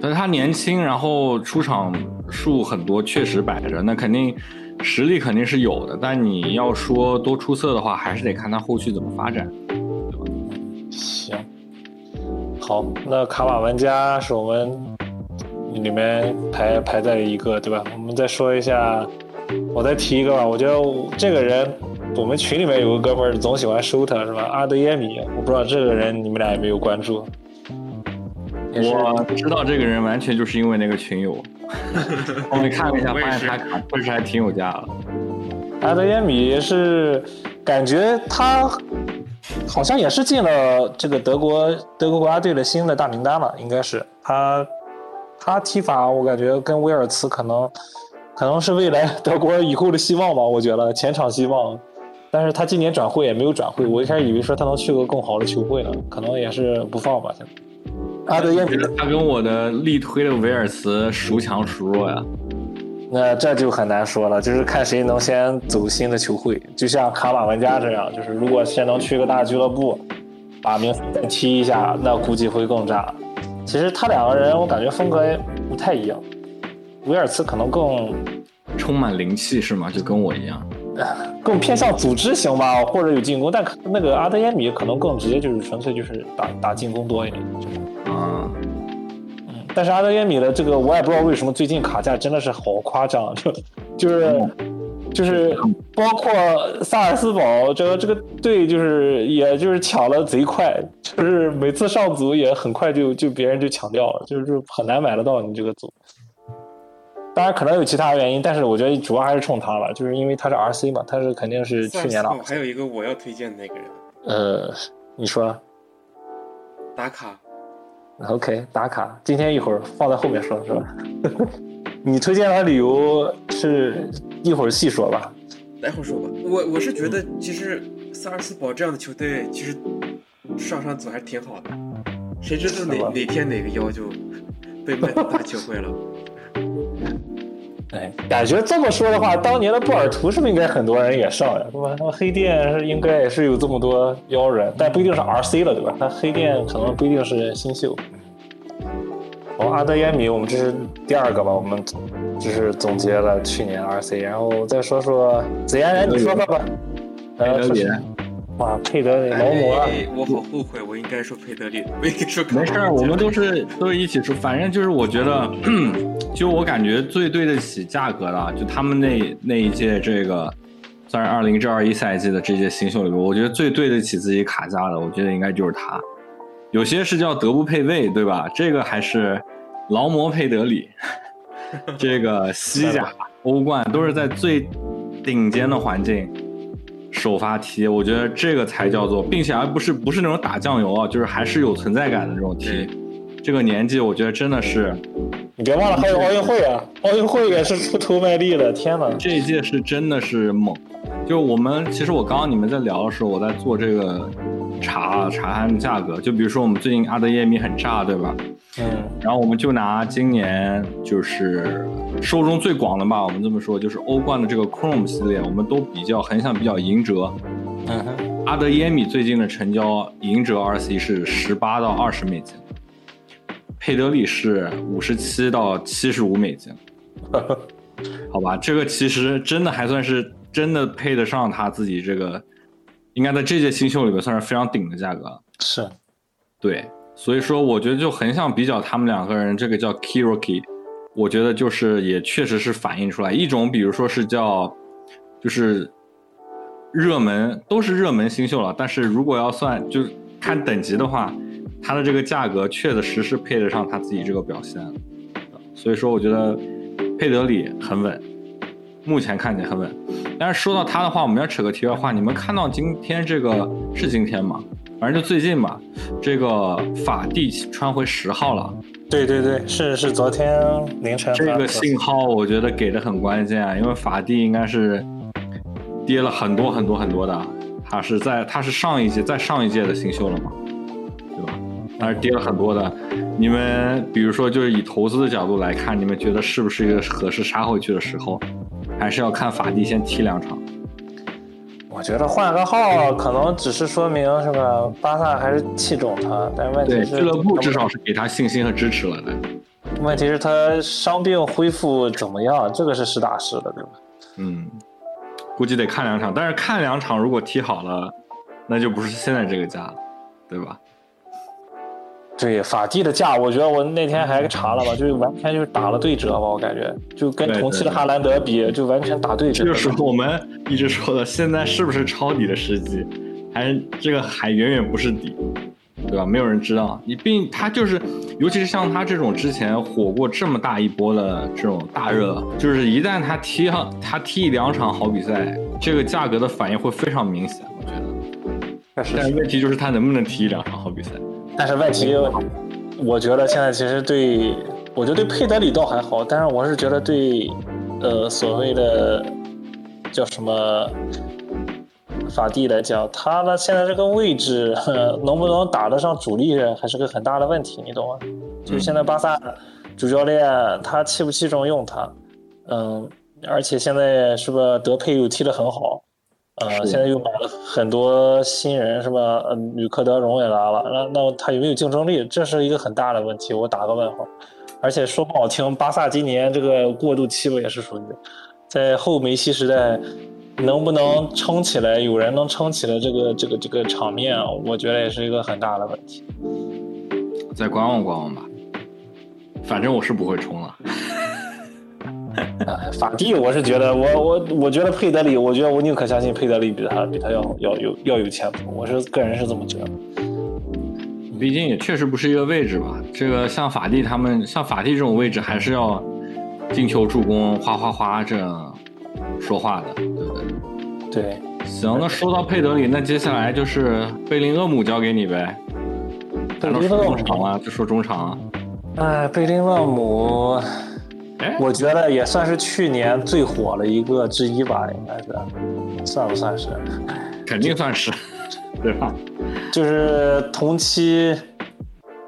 但是他年轻，然后出场数很多，确实摆着，那肯定实力肯定是有的，但你要说多出色的话，还是得看他后续怎么发展。对吧？行好，那卡瓦文加是我们里面排排在一个，对吧？我们再说一下，我再提一个吧。我觉得这个人我们群里面有个哥们儿总喜欢收他，是吧？阿德耶米，我不知道这个人你们俩有没有关注？我知道这个人完全就是因为那个群友，我们看了一下，发现他卡确实还挺有价的。阿德耶米是感觉他好像也是进了这个德国德国国家队的新的大名单了，应该是他他踢法，我感觉跟威尔茨可能可能是未来 德国以后的希望吧，我觉得前场希望。但是他今年转会也没有转会，我一开始以为说他能去个更好的球会呢，可能也是不放吧，现在。阿德耶米，他跟我的力推的维尔茨孰强孰弱呀？那这就很难说了，就是看谁能先走新的球会。就像卡马文加这样，就是如果先能去个大俱乐部，把名再踢一下，那估计会更炸。其实他两个人，我感觉风格不太一样。维尔茨可能更充满灵气，是吗？就跟我一样。更偏向组织型吧，或者有进攻，但那个阿德耶米可能更直接，就是纯粹就是打打进攻多一点。啊，嗯，但是阿德耶米的这个我也不知道为什么最近卡价真的是好夸张，就就是就是包括萨尔斯堡这个这个队，就是也就是抢了贼快，就是每次上组也很快就就别人就抢掉了，就是很难买得到你这个组。当然可能有其他原因，但是我觉得主要还是冲他了，就是因为他是 RC 嘛，他是肯定是去年的。还有一个我要推荐的那个人，呃，你说，打卡，OK，打卡，今天一会儿放在后面说，是吧？你推荐他旅游是一会儿细说吧，待会儿说吧。我我是觉得其实萨尔斯堡这样的球队其实上上组还挺好的，谁知道哪哪天哪个妖就被卖到大球会了。哎，感觉这么说的话，当年的波尔图是不是应该很多人也上呀？是吧？那么黑店是应该也是有这么多妖人，但不一定是 RC 了，对吧？那黑店可能不一定是新秀。哦，阿德耶米，我们这是第二个吧？我们就是总结了去年 RC，然后再说说子妍，你说说吧。呃，说哇，佩德里劳模，我好后悔，我应该说佩德里，我应该说。没事，我们都是都是一起说，反正就是我觉得，就我感觉最对得起价格的，就他们那那一届这个，算是二零至二一赛季的这届新秀里边，我觉得最对得起自己卡价的，我觉得应该就是他。有些是叫德不配位，对吧？这个还是劳模配德里，这个西甲、欧冠都是在最顶尖的环境。首发踢，我觉得这个才叫做，并且还不是不是那种打酱油啊，就是还是有存在感的这种踢。这个年纪，我觉得真的是，你别忘了还有奥运会啊，奥运会也是出头卖力的，天呐，这一届是真的是猛。就我们其实我刚刚你们在聊的时候，我在做这个查查看价格。就比如说我们最近阿德耶米很炸，对吧？嗯。然后我们就拿今年就是。受众最广的吧，我们这么说，就是欧冠的这个 Chrome 系列，我们都比较很想比较赢折。嗯哼，阿德耶米最近的成交赢折 RC 是十八到二十美金，佩德里是五十七到七十五美金。好吧，这个其实真的还算是真的配得上他自己这个，应该在这届新秀里面算是非常顶的价格。是，对，所以说我觉得就横向比较他们两个人，这个叫 Kiroki。我觉得就是也确实是反映出来一种，比如说是叫，就是热门都是热门新秀了，但是如果要算就是看等级的话，他的这个价格确实是配得上他自己这个表现，所以说我觉得佩德里很稳，目前看起来很稳。但是说到它的话，我们要扯个题外话，你们看到今天这个是今天吗？反正就最近吧，这个法蒂穿回十号了。对对对，是是昨天凌晨。这个信号我觉得给的很关键啊，因为法蒂应该是跌了很多很多很多的，他是在他是上一届在上一届的新秀了嘛，对吧？但是跌了很多的。你们比如说就是以投资的角度来看，你们觉得是不是一个合适杀回去的时候？还是要看法蒂先踢两场？我觉得换个号可能只是说明是吧？巴萨还是器重他，但问题是俱乐部至少是给他信心和支持了的。问题是，他伤病恢复怎么样？这个是实打实的，对吧？嗯，估计得看两场，但是看两场如果踢好了，那就不是现在这个价了，对吧？对法蒂的价，我觉得我那天还查了吧，就完全就是打了对折吧，我感觉就跟同期的哈兰德比，就完全打对折。就是我们一直说的，现在是不是抄底的时机？还这个还远远不是底，对吧？没有人知道。你并他就是，尤其是像他这种之前火过这么大一波的这种大热，就是一旦他踢上他踢一两场好比赛，这个价格的反应会非常明显。我觉得，但是问题就是他能不能踢一两场好比赛。但是问题，我觉得现在其实对，我觉得对佩德里倒还好，但是我是觉得对，呃，所谓的叫什么法蒂来讲，他的现在这个位置能不能打得上主力，还是个很大的问题，你懂吗？就是现在巴萨主教练他器不器重用他，嗯，而且现在是不是德佩又踢得很好？呃，现在又买了很多新人，是吧？嗯，吕克德容也来了，那那他有没有竞争力？这是一个很大的问题，我打个问号。而且说不好听，巴萨今年这个过渡期吧，也是属于在后梅西时代，能不能撑起来？有人能撑起来这个这个这个场面，我觉得也是一个很大的问题。再观望观望吧，反正我是不会冲了。法蒂，我是觉得，我我我觉得佩德里，我觉得我宁可相信佩德里比他比他要要有要有前途，我是个人是这么觉得。毕竟也确实不是一个位置吧，这个像法蒂他们，像法蒂这种位置还是要进球助攻哗哗哗这样说话的，对不对？对。行，那说到佩德里，那接下来就是贝林厄姆交给你呗。贝林厄姆长啊，就说中场。哎，贝林厄姆。我觉得也算是去年最火的一个之一吧，应该是，算不算是？肯定算是，对吧？就是同期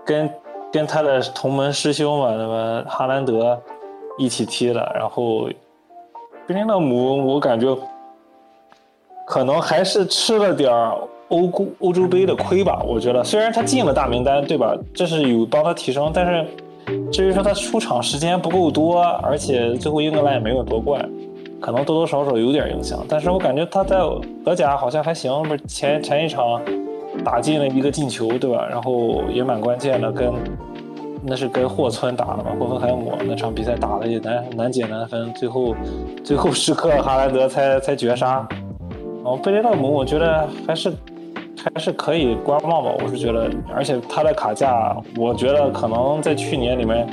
跟跟他的同门师兄嘛，那么哈兰德一起踢的，然后贝林厄姆，我感觉可能还是吃了点欧欧欧洲杯的亏吧。我觉得虽然他进了大名单，对吧？这是有帮他提升，但是。至于说他出场时间不够多，而且最后英格兰也没有夺冠，可能多多少少有点影响。但是我感觉他在德甲好像还行，不是前前一场打进了一个进球，对吧？然后也蛮关键的，跟那是跟霍村打的嘛，霍芬海姆那场比赛打的也难难解难分，最后最后时刻哈兰德才才绝杀。然后贝雷厄姆，我觉得还是。还是可以观望吧，我是觉得，而且他的卡价，我觉得可能在去年里面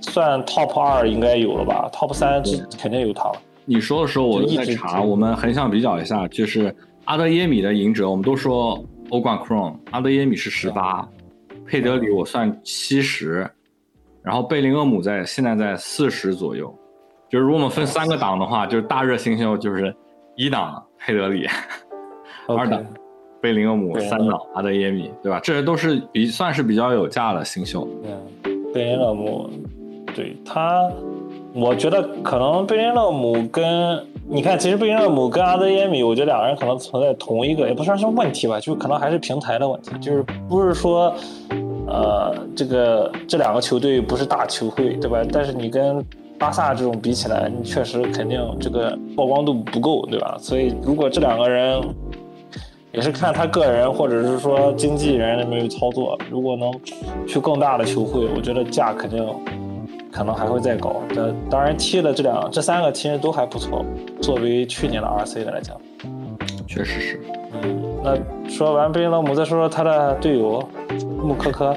算 top 二应该有了吧，top 三肯定有他了。你说的时候我在查，我们横向比较一下，就是阿德耶米的赢者，我们都说欧冠 Crown，阿德耶米是十八，佩德里我算七十，然后贝林厄姆在现在在四十左右，就是如果我们分三个档的话，就是大热新秀就是一档佩德里，二档。贝林厄姆、三档阿德耶米，对吧？这些都是比算是比较有价的新秀。嗯，贝林厄姆，对他，我觉得可能贝林厄姆跟你看，其实贝林厄姆跟阿德耶米，我觉得两个人可能存在同一个，也不算是问题吧，就可能还是平台的问题，就是不是说，呃，这个这两个球队不是大球会，对吧？但是你跟巴萨这种比起来，你确实肯定这个曝光度不够，对吧？所以如果这两个人。也是看他个人，或者是说经纪人有没有操作。如果能去更大的球会，我觉得价肯定可能还会再高。这当然踢的这两这三个其实都还不错，作为去年的 RC 的来讲，确实是。嗯，那说完贝林厄姆，再说说他的队友穆科科。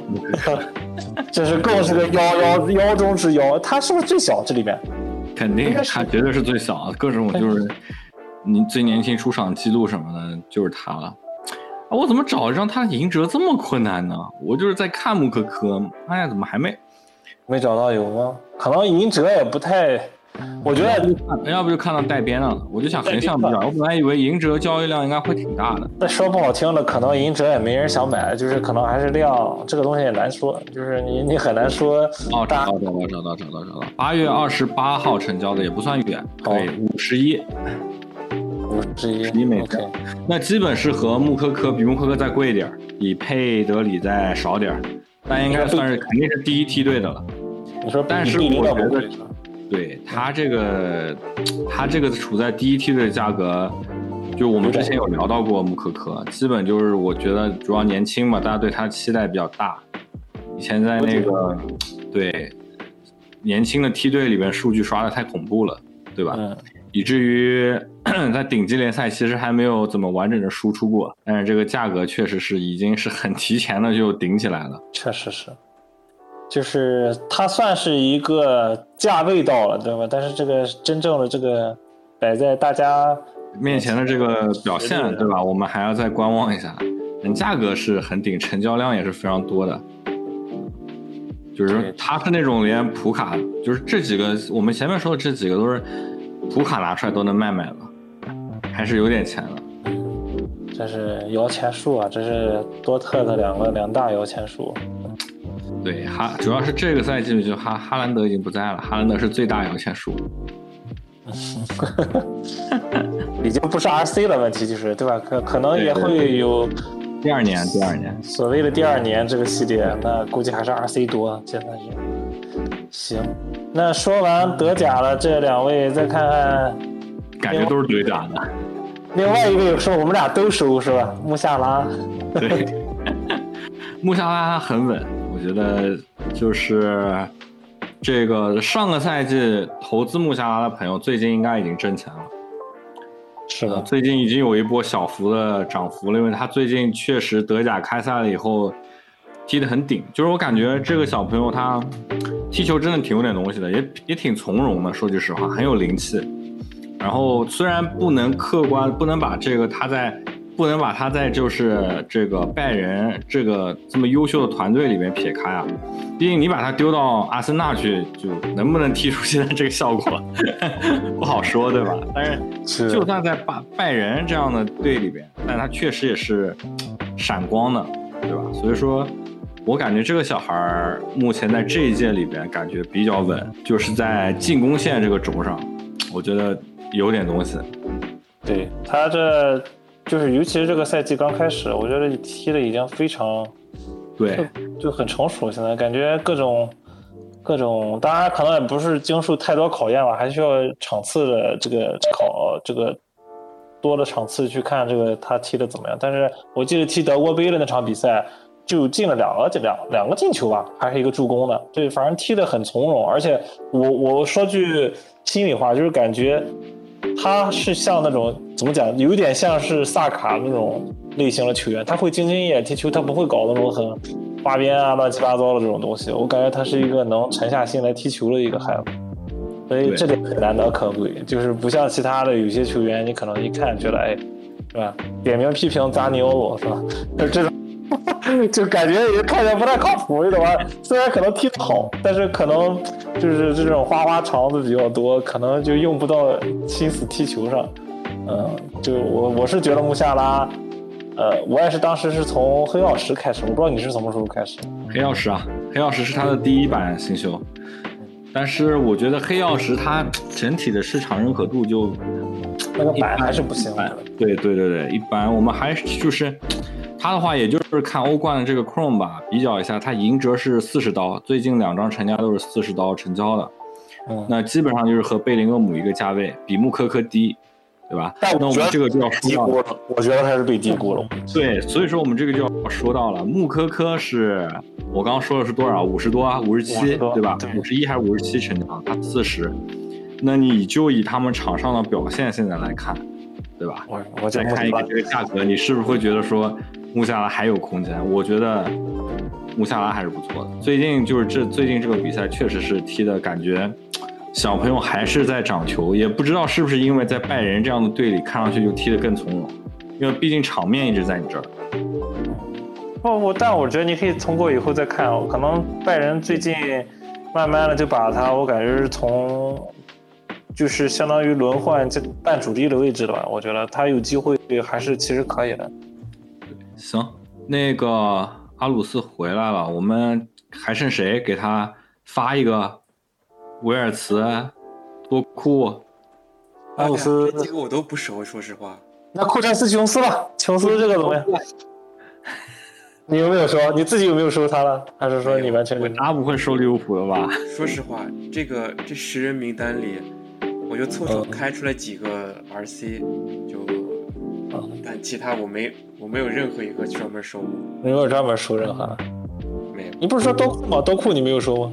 这是更是个妖妖妖中之妖。他是不是最小？这里面肯定他绝对是最小，各种就是。你最年轻出场记录什么的，就是他了。啊，我怎么找让他赢折这么困难呢？我就是在看穆科科，哎呀，怎么还没没找到有吗？可能赢折也不太，我觉得要不就看到带边了。我就想横向比较，我本来以为赢折交易量应该会挺大的。那说不好听的，可能赢折也没人想买，就是可能还是量，这个东西也难说，就是你你很难说。哦，找到找到找到找到找到，八月二十八号成交的，也不算远，可以五十一。五十一美分，那基本是和穆科科比穆科科再贵一点，比佩德里再少点，但应该算是肯定是第一梯队的了。你说，但是我觉得，对他这个，他这个处在第一梯队的价格，就我们之前有聊到过穆科科，基本就是我觉得主要年轻嘛，大家对他期待比较大，以前在那个对年轻的梯队里边，数据刷的太恐怖了，对吧？嗯，以至于 在顶级联赛其实还没有怎么完整的输出过，但是这个价格确实是已经是很提前的就顶起来了。确实是，就是它算是一个价位到了，对吧？但是这个真正的这个摆在大家面前的这个表现，对吧？我们还要再观望一下。嗯价格是很顶，成交量也是非常多的。就是它是那种连普卡，就是这几个我们前面说的这几个都是普卡拿出来都能卖卖了，还是有点钱的。这是摇钱树啊，这是多特的两个两大摇钱树。对哈，主要是这个赛季就哈哈兰德已经不在了，哈兰德是最大摇钱树。已经不是 RC 的问题，就是对吧？可可能也会有第二年，第二年所谓的第二年这个系列，那估计还是 RC 多，现在是。行，那说完德甲了，这两位再看看，感觉都是德甲的。另外一个是我们俩都熟是吧？穆夏拉。对，穆夏拉很稳，我觉得就是这个上个赛季投资穆夏拉的朋友，最近应该已经挣钱了。是的，最近已经有一波小幅的涨幅了，因为他最近确实德甲开赛了以后踢得很顶，就是我感觉这个小朋友他踢球真的挺有点东西的，也也挺从容的，说句实话，很有灵气。然后虽然不能客观，不能把这个他在，不能把他在就是这个拜仁这个这么优秀的团队里面撇开啊，毕竟你把他丢到阿森纳去，就能不能踢出现在这个效果，不好说，对吧？但是就算在拜拜仁这样的队里边，但他确实也是闪光的，对吧？所以说，我感觉这个小孩儿目前在这一届里边感觉比较稳，就是在进攻线这个轴上，我觉得。有点东西，对他这就是，尤其是这个赛季刚开始，我觉得踢的已经非常，对，就很成熟。现在感觉各种各种，当然可能也不是经受太多考验吧，还需要场次的这个考这个多的场次去看这个他踢的怎么样。但是我记得踢德国杯的那场比赛，就进了两个两两个进球吧，还是一个助攻的，对，反正踢的很从容。而且我我说句心里话，就是感觉。他是像那种怎么讲，有点像是萨卡那种类型的球员，他会兢兢业业踢球，他不会搞那种很花边啊、乱七八糟的这种东西。我感觉他是一个能沉下心来踢球的一个孩子，所以这点很难得可贵。就是不像其他的有些球员，你可能一看觉得，哎，是吧？点名批评扎尼奥罗是吧？就这种。就感觉也看起来不太靠谱，你懂吧？虽然可能踢得好，但是可能就是这种花花肠子比较多，可能就用不到心思踢球上。嗯，就我我是觉得穆夏拉，呃，我也是当时是从黑曜石开始，我不知道你是什么时候开始。黑曜石啊，黑曜石是他的第一版新秀，但是我觉得黑曜石它整体的市场认可度就那个版还是不行。对对对对，一般我们还是就是。他的话，也就是看欧冠的这个 Chrome 吧，比较一下，它银折是四十刀，最近两张成交都是四十刀成交的，那基本上就是和贝林厄姆一个价位，比穆科科低，对吧？那我们这个就要说到了，我觉得他是被低估了。对，所以说我们这个就要说到了，穆科科是我刚刚说的是多少？五十多啊，五十七，对吧？五十一还是五十七成交？他四十，那你就以他们场上的表现现在来看，对吧？我我再看一个这个价格，你是不是会觉得说？穆夏拉还有空间，我觉得穆夏拉还是不错的。最近就是这最近这个比赛确实是踢的感觉，小朋友还是在长球，也不知道是不是因为在拜仁这样的队里看上去就踢得更从容，因为毕竟场面一直在你这儿。不不，但我觉得你可以通过以后再看，可能拜仁最近慢慢的就把他，我感觉是从就是相当于轮换这半主力的位置了吧？我觉得他有机会还是其实可以的。行，那个阿鲁斯回来了，我们还剩谁？给他发一个维尔茨、多库、阿鲁斯，这个我都不熟，说实话。那库詹斯琼斯吧，琼斯这个怎么样？你有没有说？你自己有没有收他了？还是说你完全？他不会收利物浦的吧？说实话，这个这十人名单里，我就凑手开出来几个 RC，就。但其他我没我没有任何一个专门收，没有专门收任何，没有。你不是说多库吗？多库你没有收吗？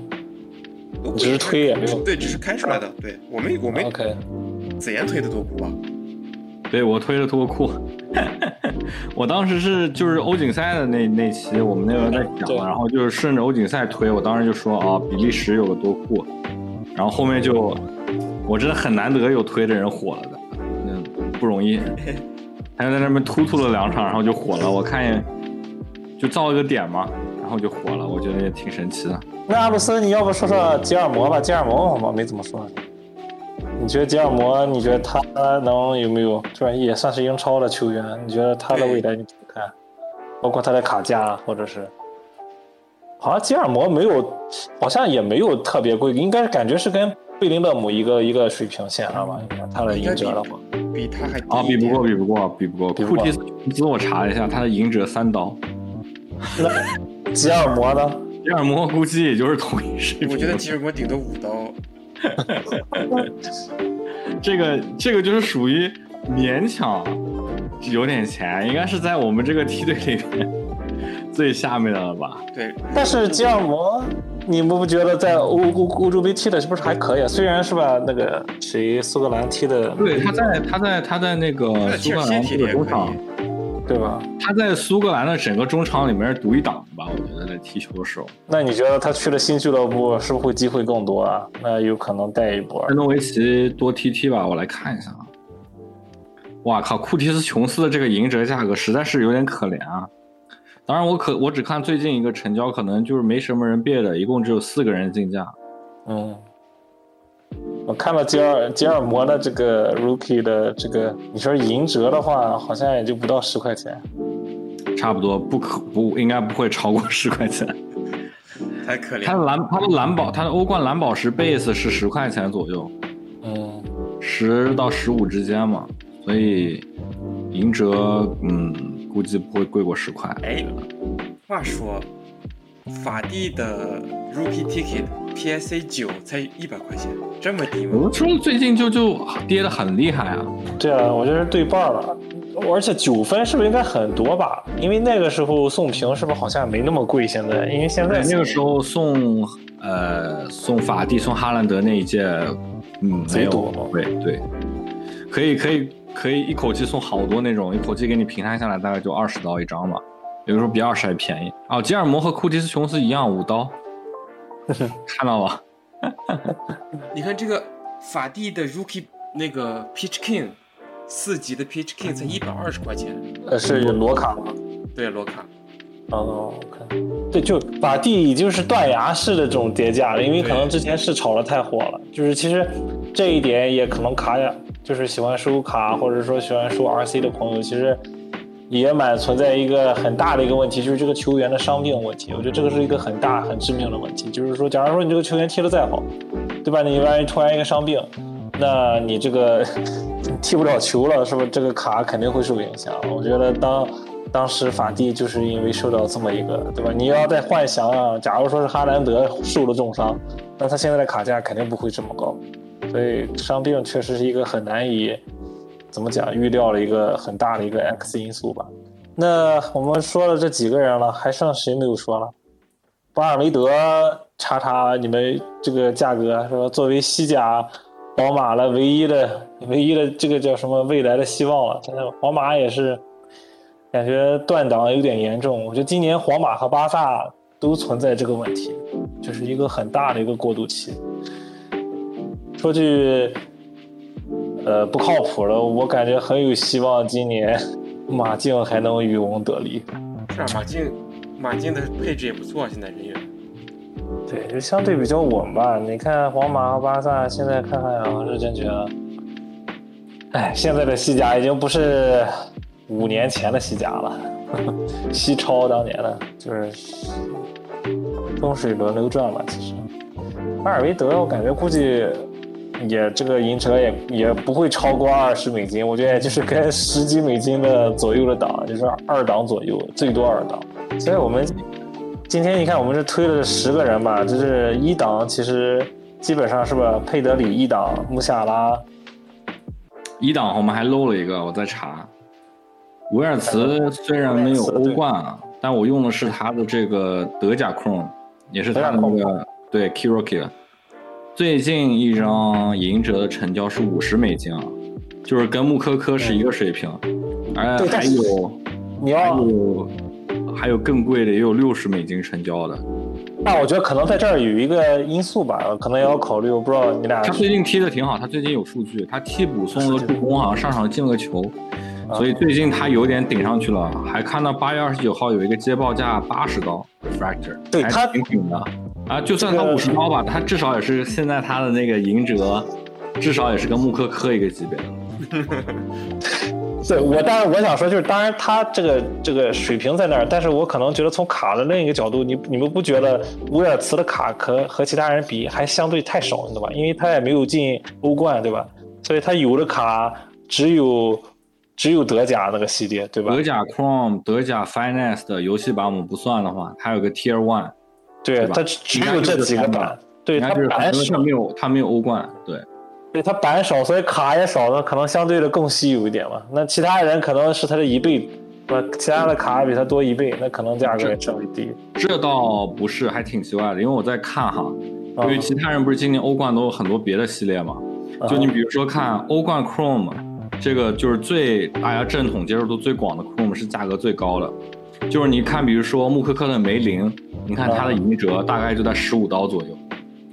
只是推也没有对，只是开出来的。对我没我没 OK，子妍推的多库啊。对我推了多库，我当时是就是欧锦赛的那那期，我们那个在对讲，然后就是顺着欧锦赛推，我当时就说啊，比利时有个多库，然后后面就我真的很难得有推的人火了的，嗯，不容易，他就在那边突突了两场，然后就火了，我看就造了个点嘛，然后就火了，我觉得也挺神奇的。那阿布斯，你要不说说吉尔摩吧？吉尔摩我没怎么说。你觉得吉尔摩？你觉得他能有没有？就也算是英超的球员，你觉得他的未来你怎么看？包括他的卡价，或者是，好像吉尔摩没有，好像也没有特别贵，应该感觉是跟贝林厄姆一个一个水平线上吧？应该他的赢者的话，比他还低啊，比不过，比不过，比不过。库蒂斯我查了一下，他的赢者三刀，那吉尔摩呢？吉尔摩估计也就是同一水平。我觉得吉尔摩顶多五刀。这个这个就是属于勉强有点钱，应该是在我们这个梯队里面最下面的了吧？对，但是吉尔摩，你们不觉得在欧欧欧洲杯踢的是不是还可以啊？虽然是吧，那个谁苏格兰踢的，对，他在他在他在那个苏格兰踢的中场，对吧？他在苏格兰的整个中场里面是独一档的吧？我觉得在踢球的时候，那你觉得他去了新俱乐部，是不是会机会更多啊？那有可能带一波。安东维奇多踢踢吧，我来看一下啊。哇靠，库蒂斯琼斯的这个赢者价格实在是有点可怜啊。当然，我可我只看最近一个成交，可能就是没什么人别的，一共只有四个人竞价。嗯，我看了吉尔吉尔摩的这个 rookie 的这个，你说银折的话，好像也就不到十块钱。差不多不可不应该不会超过十块钱。太可怜了。它的蓝它的蓝宝它的欧冠蓝宝石 base 是十块钱左右，嗯，十到十五之间嘛，所以银折嗯估计不会贵过十块。哎，话说，法蒂的 Rookie Ticket PSA 九才一百块钱，这么低吗？我说最近就就跌的很厉害啊，对啊，我觉得对半了。而且九分是不是应该很多吧？因为那个时候送屏是不是好像没那么贵？现在因为现在那个时候送呃送法蒂送哈兰德那一届，嗯没有贼多对对，可以可以可以一口气送好多那种，一口气给你平摊下来大概就二十刀一张嘛，有的时候比二十还便宜。哦，吉尔摩和库蒂斯琼斯一样五刀，看到了。你看这个法蒂的 Rookie 那个 Peach King 四级的 Peach King 才一百二十块钱，呃是罗卡吗。对，罗卡。哦，OK，对，就法蒂已经是断崖式的这种跌价了，因为可能之前是炒的太火了，就是其实这一点也可能卡呀，就是喜欢收卡或者说喜欢收 RC 的朋友，其实也蛮存在一个很大的一个问题，就是这个球员的伤病问题。我觉得这个是一个很大很致命的问题，就是说，假如说你这个球员踢得再好，对吧？你万一突然一个伤病，那你这个 踢不了球了，是不是这个卡肯定会受影响？我觉得当当时法蒂就是因为受到这么一个，对吧？你要再幻想啊，假如说是哈兰德受了重伤，那他现在的卡价肯定不会这么高，所以伤病确实是一个很难以怎么讲预料的一个很大的一个 X 因素吧。那我们说了这几个人了，还剩谁没有说了？巴尔梅德查查你们这个价格是吧？作为西甲皇马了唯一的唯一的这个叫什么未来的希望了。现在皇马也是感觉断档有点严重，我觉得今年皇马和巴萨都存在这个问题，就是一个很大的一个过渡期。说句呃不靠谱的，我感觉很有希望今年马竞还能渔翁得利。是啊，马竞马竞的配置也不错，现在人员。对，就相对比较稳吧。你看皇马和巴萨，现在看看啊，是真觉得，哎，现在的西甲已经不是五年前的西甲了，西超当年的，就是风水轮流转吧。其实，阿尔维德我感觉估计也这个银车也也不会超过二十美金，我觉得也就是跟十几美金的左右的档，就是二档左右，最多二档。所以我们今天你看，我们是推了十个人吧，就是一档，其实基本上是吧？佩德里一档，穆夏拉，一档我们还漏了一个，我在查。维尔茨虽然没有欧冠啊，但我用的是他的这个德甲 Chrome，也是他的那个对 Kiroki。最近一张银折的成交是五十美金啊，就是跟木科科是一个水平。哎，还有，你要有还有更贵的，也有六十美金成交的。那我觉得可能在这儿有一个因素吧，可能也要考虑。我不知道你俩。他最近踢的挺好，他最近有数据，他替补送了助攻，好像上场进了个球，所以最近他有点顶上去了。还看到八月二十九号有一个接报价八十刀，Fractor，对他挺顶的啊。就算他五十刀吧，他至少也是现在他的那个银折，至少也是跟穆科科一个级别的。对我，当然我想说，就是当然他这个这个水平在那儿，但是我可能觉得从卡的另一个角度，你你们不觉得威尔茨的卡和和其他人比还相对太少，你知道吧？因为他也没有进欧冠，对吧？所以他有的卡只有只有德甲那个系列，对吧？德甲 Chrome、德甲 Finance 的游戏版我们不算的话，它有个 Tier One，对，他只有这几个版，对，它版少，没有他没有欧冠，对。对他版少，所以卡也少，那可能相对的更稀有一点吧。那其他人可能是他的一倍，不，其他的卡比他多一倍，那可能价格也稍微低。这倒不是，还挺奇怪的，因为我在看哈，因为其他人不是今年欧冠都有很多别的系列嘛，就你比如说看欧冠 Chrome，这个就是最大家正统接受度最广的 Chrome 是价格最高的，就是你看，比如说穆科克的梅林，你看它的银折大概就在十五刀左右。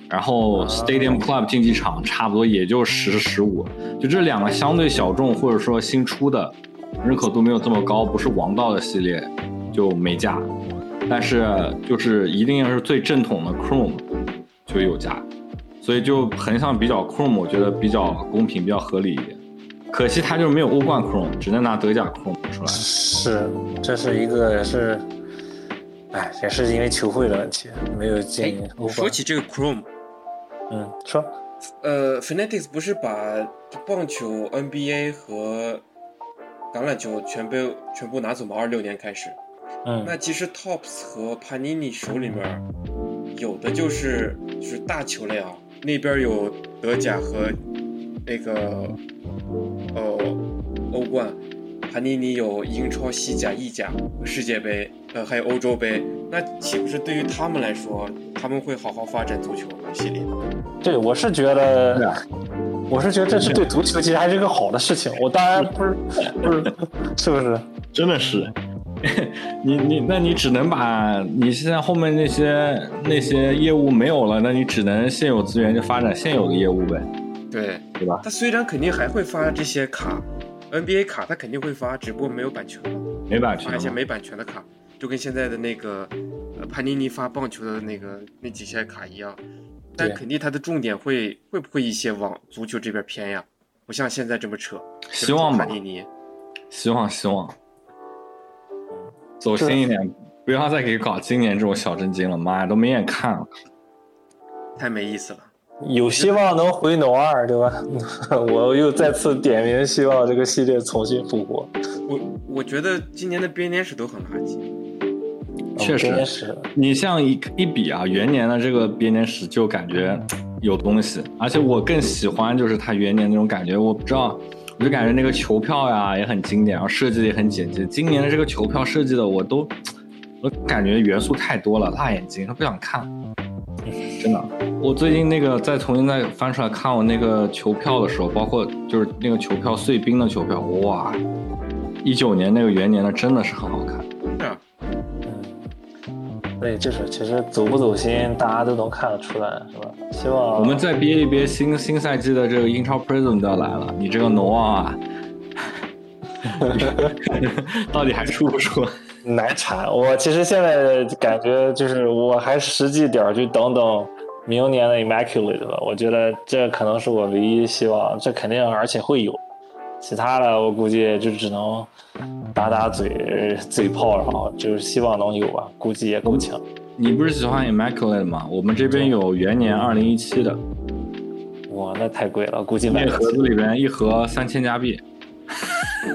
然后 Stadium Club 竞技场差不多也就十十五，就这两个相对小众或者说新出的，认可度没有这么高，不是王道的系列就没价，但是就是一定要是最正统的 Chrome 就有价，所以就横向比较 Chrome，我觉得比较公平，比较合理一点。可惜他就是没有欧冠 Chrome，只能拿德甲 Chrome 出来。是，这是一个也是，哎，也是因为球会的问题，没有进欧冠。说起这个 Chrome。嗯，说，呃，Fanatics 不是把棒球、NBA 和橄榄球全被全部拿走吗？二六年开始，嗯，那其实 Tops 和 Panini 手里面有的就是就是大球类啊，那边有德甲和那个呃欧冠。潘尼尼有英超、西甲、意甲、世界杯，呃，还有欧洲杯，那岂不是对于他们来说，他们会好好发展足球系列？对，我是觉得，我是觉得这是对足球其实还是一个好的事情。我当然不是，不是，是不是？真的是，你你，那你只能把你现在后面那些那些业务没有了，那你只能现有资源就发展现有的业务呗。对，对吧？他虽然肯定还会发这些卡。NBA 卡他肯定会发，只不过没有版权了，没版权，发一些没版权的卡，就跟现在的那个呃潘尼尼发棒球的那个那几些卡一样，但肯定他的重点会会不会一些往足球这边偏呀？不像现在这么扯。希望吧，潘尼尼，希望希望，走心一点，不要再给搞今年这种小震惊了，妈呀，都没眼看了，太没意思了。有希望能回 No 二，对吧？我又再次点名，希望这个系列重新复活。我我觉得今年的编年史都很垃圾，确实。你像一一比啊，元年的这个编年史就感觉有东西，而且我更喜欢就是它元年那种感觉。我不知道，我就感觉那个球票呀也很经典，然后设计的也很简洁。今年的这个球票设计的我都，我感觉元素太多了，辣眼睛，不想看。真的，我最近那个再重新再翻出来看我那个球票的时候，包括就是那个球票碎冰的球票，哇，一九年那个元年的真的是很好看。是啊，嗯，对，就是其实走不走心，大家都能看得出来，是吧？希望我们再憋一憋，新新赛季的这个英超 Prism 就要来了，你这个挪啊，到底还出不出？难产，我其实现在感觉就是我还实际点儿，就等等明年的 Immaculate 吧。我觉得这可能是我唯一希望，这肯定而且会有。其他的我估计就只能打打嘴嘴炮然后，就是希望能有吧，估计也够呛。你不是喜欢 Immaculate 吗？我们这边有元年二零一七的。哇，那太贵了，估计买盒子里边一盒三千加币。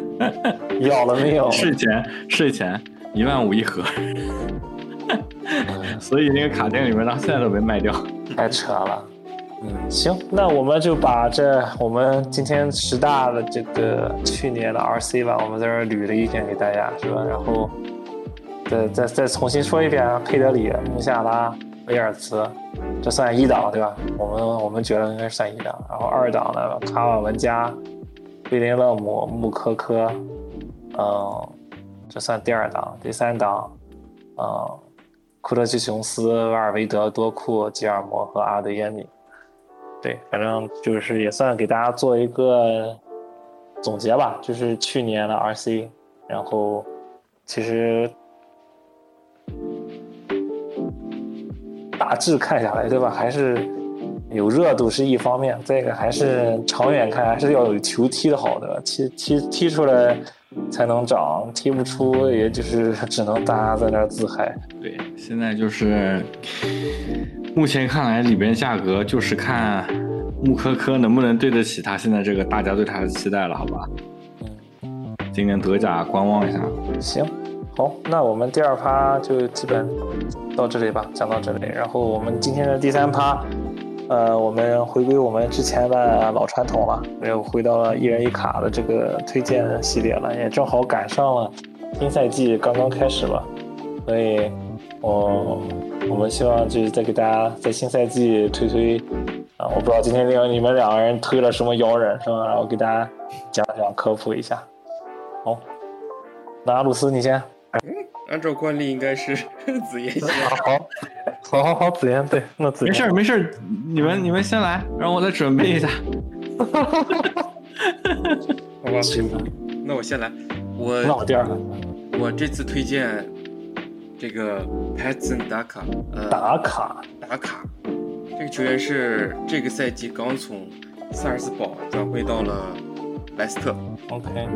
要了没有？税前，税前。一万五一盒，所以那个卡店里面到现在都没卖掉，太扯了。嗯，行，那我们就把这我们今天十大的这个去年的 RC 吧，我们在这捋了一遍给大家，是吧？然后再再再重新说一遍，佩德里、穆夏拉、维尔茨，这算一档对吧？我们我们觉得应该算一档。然后二档呢，卡瓦文加、贝林勒姆、穆科科，嗯，这算第二档。第三档，嗯，库特奇琼斯、瓦尔维德、多库、吉尔摩和阿德耶米。对，反正就是也算给大家做一个总结吧，就是去年的 RC，然后其实大致看下来，对吧？还是有热度是一方面，再一个还是长远看还是要有球踢的好的，踢踢踢出来才能涨，踢不出也就是 只能大家在那儿自嗨。对，现在就是目前看来里边价格就是看穆科科能不能对得起他现在这个大家对他的期待了，好吧？嗯，今年德甲观望一下。行，好，那我们第二趴就基本到这里吧，讲到这里。然后我们今天的第三趴，呃，我们回归我们之前的老传统了，又回到了一人一卡的这个推荐系列了，也正好赶上了新赛季刚刚开始吧，所以我我们希望就是再给大家在新赛季推推啊，我不知道今天那个你们两个人推了什么妖人是吧？然后给大家讲讲科普一下。好，那阿鲁斯你先。按照惯例应该是 紫妍先。好，好，好，好，子言对，那子言没事儿没事儿，你们你们先来，让我再准备一下。好吧，那我先来。我那我第二个。我这次推荐这个 Patson 打卡，呃，打卡打卡。这个球员是这个赛季刚从萨尔斯堡转会到了莱斯特。OK，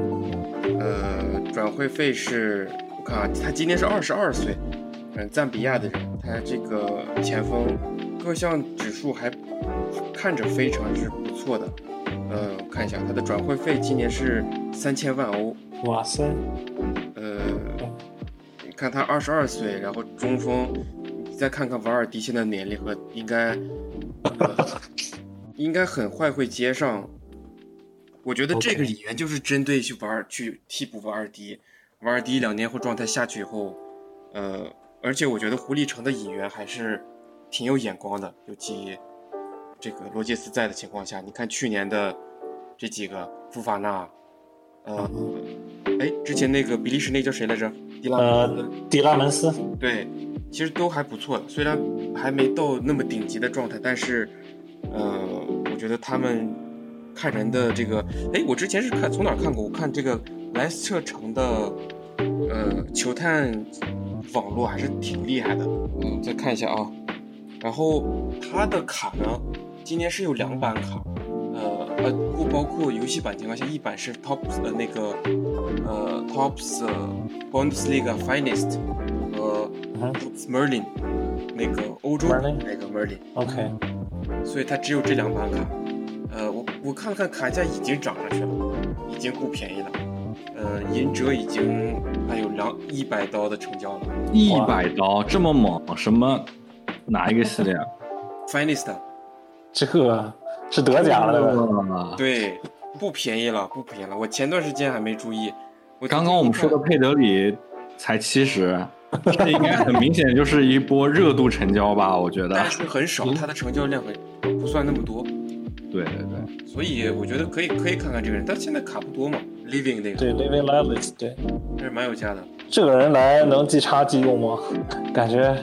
呃，转会费是，啊，他今年是二十二岁，嗯，赞比亚的人，他这个前锋各项指数还看着非常之不错的。呃，我看一下他的转会费今年是三千万欧。哇塞，呃，你看他二十二岁，然后中锋，你再看看瓦尔迪现在年龄和应该，呃、应该很快会接上。我觉得这个引援就是针对去瓦尔去替补瓦尔迪，瓦尔迪两年后状态下去以后，呃，而且我觉得狐狸城的引援还是挺有眼光的，尤其这个罗杰斯在的情况下，你看去年的这几个富法纳，呃，哎，之前那个比利时那叫谁来着？迪拉呃，迪拉门斯，对，其实都还不错的，虽然还没到那么顶级的状态，但是，呃，我觉得他们看人的这个，哎，我之前是看从哪儿看过？我看这个莱斯特城的，呃，球探网络还是挺厉害的。嗯，再看一下啊，然后他的卡呢，今年是有两版卡，呃呃，不包括游戏版情况下，一版是 Top 呃那个呃 Tops、呃、Bundesliga Finest 和嗯 Tops Merlin 那个欧洲那个 Merlin，，OK，所以它只有这两版卡。呃，我我看了看卡价已经涨上去了，已经不便宜了。呃，银折已经还有两一百刀的成交了一百刀这么猛，什么哪一个系列啊？，Finest 这个是德甲的，对吧？对，不便宜了，不便宜了。我前段时间还没注意，我刚刚我们说的佩德里才七十，这应该很明显就是一波热度成交吧？我觉得。但是很少，它的成交量很不算那么多，对对对，所以我觉得可以可以看看这个人。但现在卡不多嘛，Living 那个对 l i v i n g Levis，对，还是蛮有价的。这个人来能即插即用吗？感觉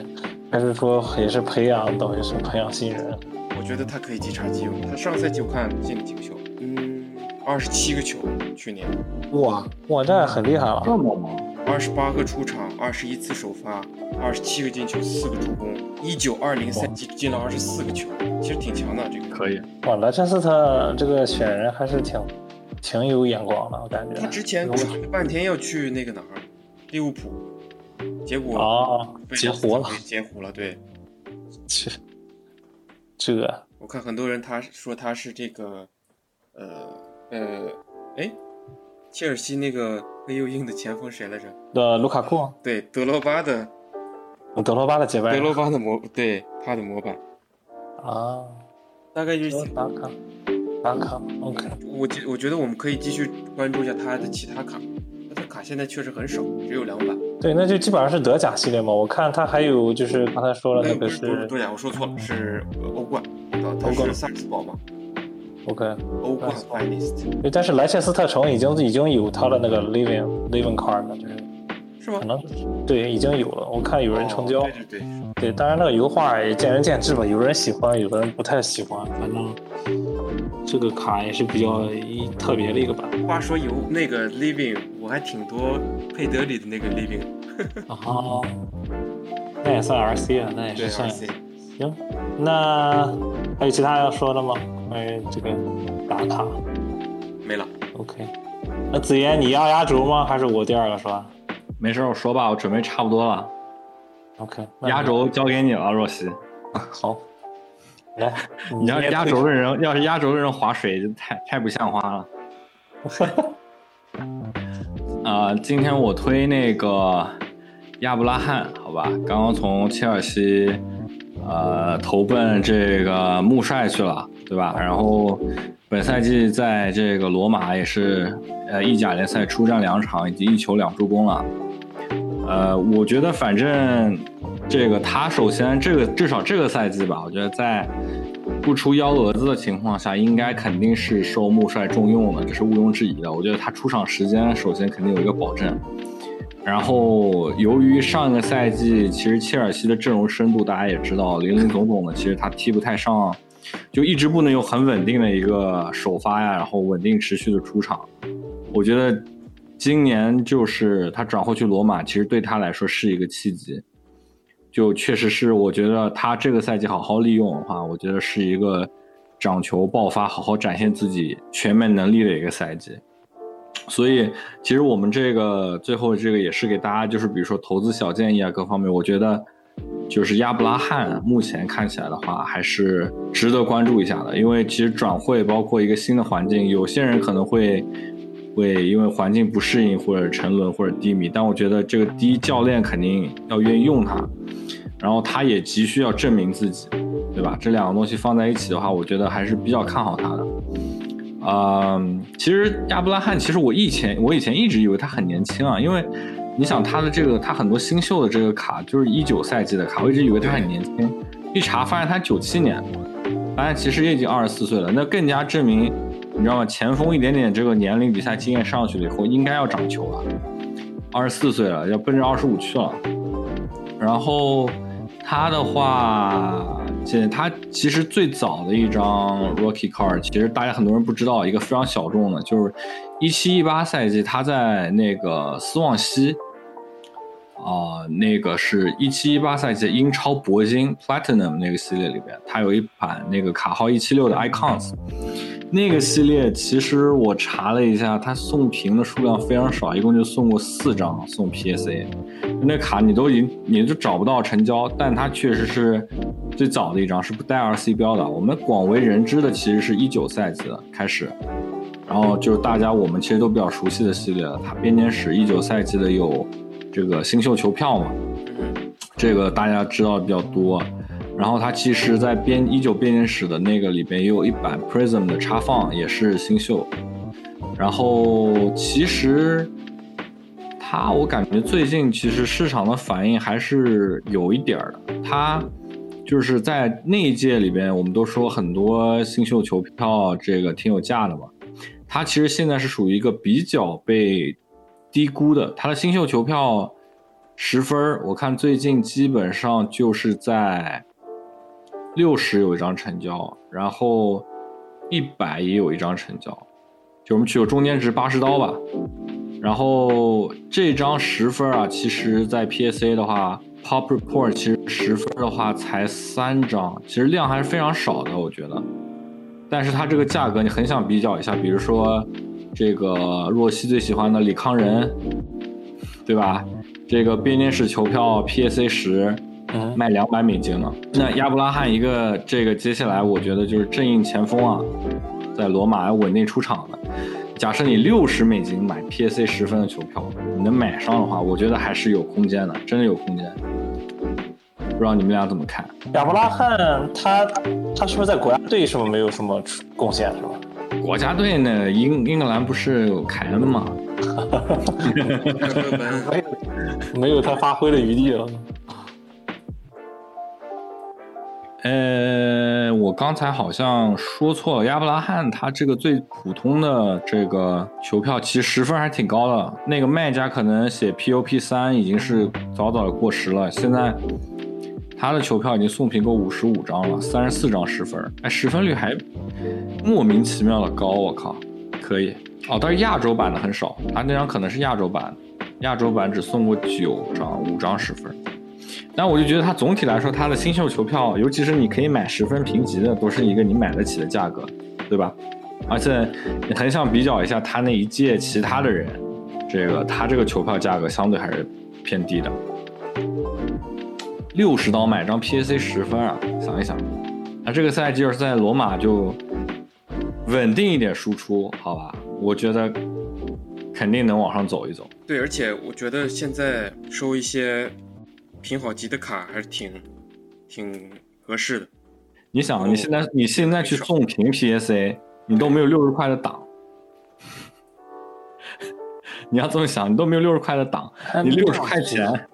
还是说也是培养，等于是培养新人。我觉得他可以即插即用。他上赛季我看进了几个球，嗯，二十七个球，去年哇哇，这很厉害了。这么猛，二十八个出场，二十一次首发，二十七个进球，四个助攻。一九二零赛季进了二十四个球，其实挺强的这个。可以。哇，莱切斯特这个选人还是挺挺有眼光的，我感觉。他之前半天要去那个哪儿，利物浦，结果哦，被截胡了，截胡了。对，这这我看很多人他说他是这个，呃呃，哎，切尔西那个黑又硬的前锋谁来着？的卢卡库，对，德罗巴的德罗巴的接班人德罗巴的模，对他的模板，啊，大概就是。打卡卡，OK，我觉我觉得我们可以继续关注一下他的其他卡，他的卡现在确实很少，只有两版。对，那就基本上是德甲系列嘛。我看他还有就是刚才说了那个不是德甲，我说错了，是欧冠。欧冠萨尔斯堡嘛？OK，欧冠 Finest。对，但是莱切斯特城已经已经有他的那个 Living Living Card 了，就是是吗？可能对，已经有了。我看有人成交。对对对。对，当然那个油画也见仁见智吧，有人喜欢，有的人不太喜欢。反正这个卡也是比较一特别的一个版。话说有那个 Living，我还挺多佩德里的那个 Living。哦，那也算 RC 啊，那也是算。行，那还有其他要说的吗？关于这个打卡？没了。OK，那子言你要压轴吗？还是我第二个说？没事，我说吧，我准备差不多了。OK，压轴交给你了，若曦。好，来，你要压轴的人，要是压轴的人划水，就太太不像话了。啊，今天我推那个亚布拉罕，好吧，刚刚从切尔西。呃，投奔这个穆帅去了，对吧？然后本赛季在这个罗马也是呃意甲联赛出战两场，以及一球两助攻了。呃，我觉得反正这个他首先这个至少这个赛季吧，我觉得在不出幺蛾子的情况下，应该肯定是受穆帅重用的，这是毋庸置疑的。我觉得他出场时间首先肯定有一个保证。然后，由于上个赛季其实切尔西的阵容深度大家也知道，林林总总的，其实他踢不太上，就一直不能有很稳定的一个首发呀，然后稳定持续的出场。我觉得今年就是他转会去罗马，其实对他来说是一个契机，就确实是我觉得他这个赛季好好利用的话，我觉得是一个掌球爆发、好好展现自己全面能力的一个赛季。所以，其实我们这个最后这个也是给大家，就是比如说投资小建议啊，各方面，我觉得就是亚布拉罕目前看起来的话，还是值得关注一下的。因为其实转会包括一个新的环境，有些人可能会会因为环境不适应或者沉沦或者低迷，但我觉得这个第一教练肯定要愿意用他，然后他也急需要证明自己，对吧？这两个东西放在一起的话，我觉得还是比较看好他的。嗯，其实亚布拉罕，其实我以前我以前一直以为他很年轻啊，因为你想他的这个他很多新秀的这个卡就是一九赛季的卡，我一直以为他很年轻，一查发现他九七年，发现其实也已经二十四岁了，那更加证明你知道吗？前锋一点点这个年龄比赛经验上去了以后，应该要长球了，二十四岁了，要奔着二十五去了，然后他的话。他其实最早的一张 Rookie Card，其实大家很多人不知道，一个非常小众的，就是一七一八赛季他在那个斯旺西，啊，那个是一七一八赛季英超铂金 Platinum 那个系列里边，他有一版那个卡号一七六的 Icons。那个系列其实我查了一下，它送屏的数量非常少，一共就送过四张送 PSA。那卡你都已经你就找不到成交，但它确实是最早的一张，是不带 RC 标的。我们广为人知的其实是一九赛季的开始，然后就是大家我们其实都比较熟悉的系列了。它编年史一九赛季的有这个新秀球票嘛，这个大家知道的比较多。然后它其实，在编一九编年史的那个里边，也有一版 Prism 的插放，也是新秀。然后其实它，我感觉最近其实市场的反应还是有一点的。它就是在那一届里边，我们都说很多新秀球票这个挺有价的嘛。它其实现在是属于一个比较被低估的。它的新秀球票十分，我看最近基本上就是在。六十有一张成交，然后一百也有一张成交，就我们取个中间值八十刀吧。然后这张十分啊，其实在 PSA 的话，Pop Report 其实十分的话才三张，其实量还是非常少的，我觉得。但是它这个价格你很想比较一下，比如说这个若曦最喜欢的李康仁，对吧？这个编年史球票 PSA 十。卖两百美金了。那亚布拉罕一个这个接下来我觉得就是正印前锋啊，在罗马要稳定出场的。假设你六十美金买 PSA 十分的球票，你能买上的话，我觉得还是有空间的，真的有空间。不知道你们俩怎么看？亚布拉罕他他是不是在国家队是不是没有什么贡献是吧？国家队呢，英英格兰不是有凯恩吗？没有没有他发挥的余地了。呃，我刚才好像说错了，亚伯拉罕他这个最普通的这个球票，其实十分还挺高的。那个卖家可能写 POP 三已经是早早的过时了，现在他的球票已经送评够五十五张了，三十四张十分，哎，十分率还莫名其妙的高，我靠，可以哦。但是亚洲版的很少，他那张可能是亚洲版，亚洲版只送过九张，五张十分。但我就觉得它总体来说，它的新秀球票，尤其是你可以买十分评级的，都是一个你买得起的价格，对吧？而且你很想比较一下他那一届其他的人，这个他这个球票价格相对还是偏低的，六十刀买张 PAC 十分啊！想一想，那这个赛季要是在罗马就稳定一点输出，好吧？我觉得肯定能往上走一走。对，而且我觉得现在收一些。评好级的卡还是挺挺合适的。你想，你现在你现在去送评 PSA，你都没有六十块的档。你要这么想，你都没有六十块的档，你六十块钱，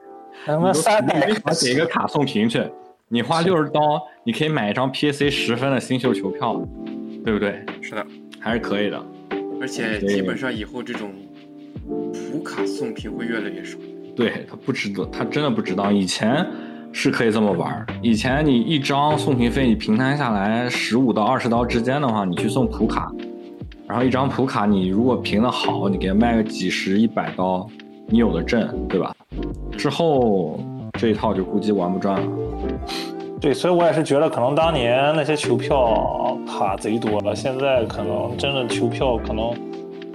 他妈三百卡给一个卡送评去，你花六十刀，你可以买一张 PSA 十分的新秀球票，对不对？是的，还是可以的。而且基本上以后这种普卡送评会越来越少。对他不值得，他真的不值当。以前是可以这么玩以前你一张送评费，你平摊下来十五到二十刀之间的话，你去送普卡，然后一张普卡你如果评的好，你给他卖个几十一百刀，你有的挣，对吧？之后这一套就估计玩不转了。对，所以我也是觉得，可能当年那些球票卡贼多了，现在可能真的球票可能。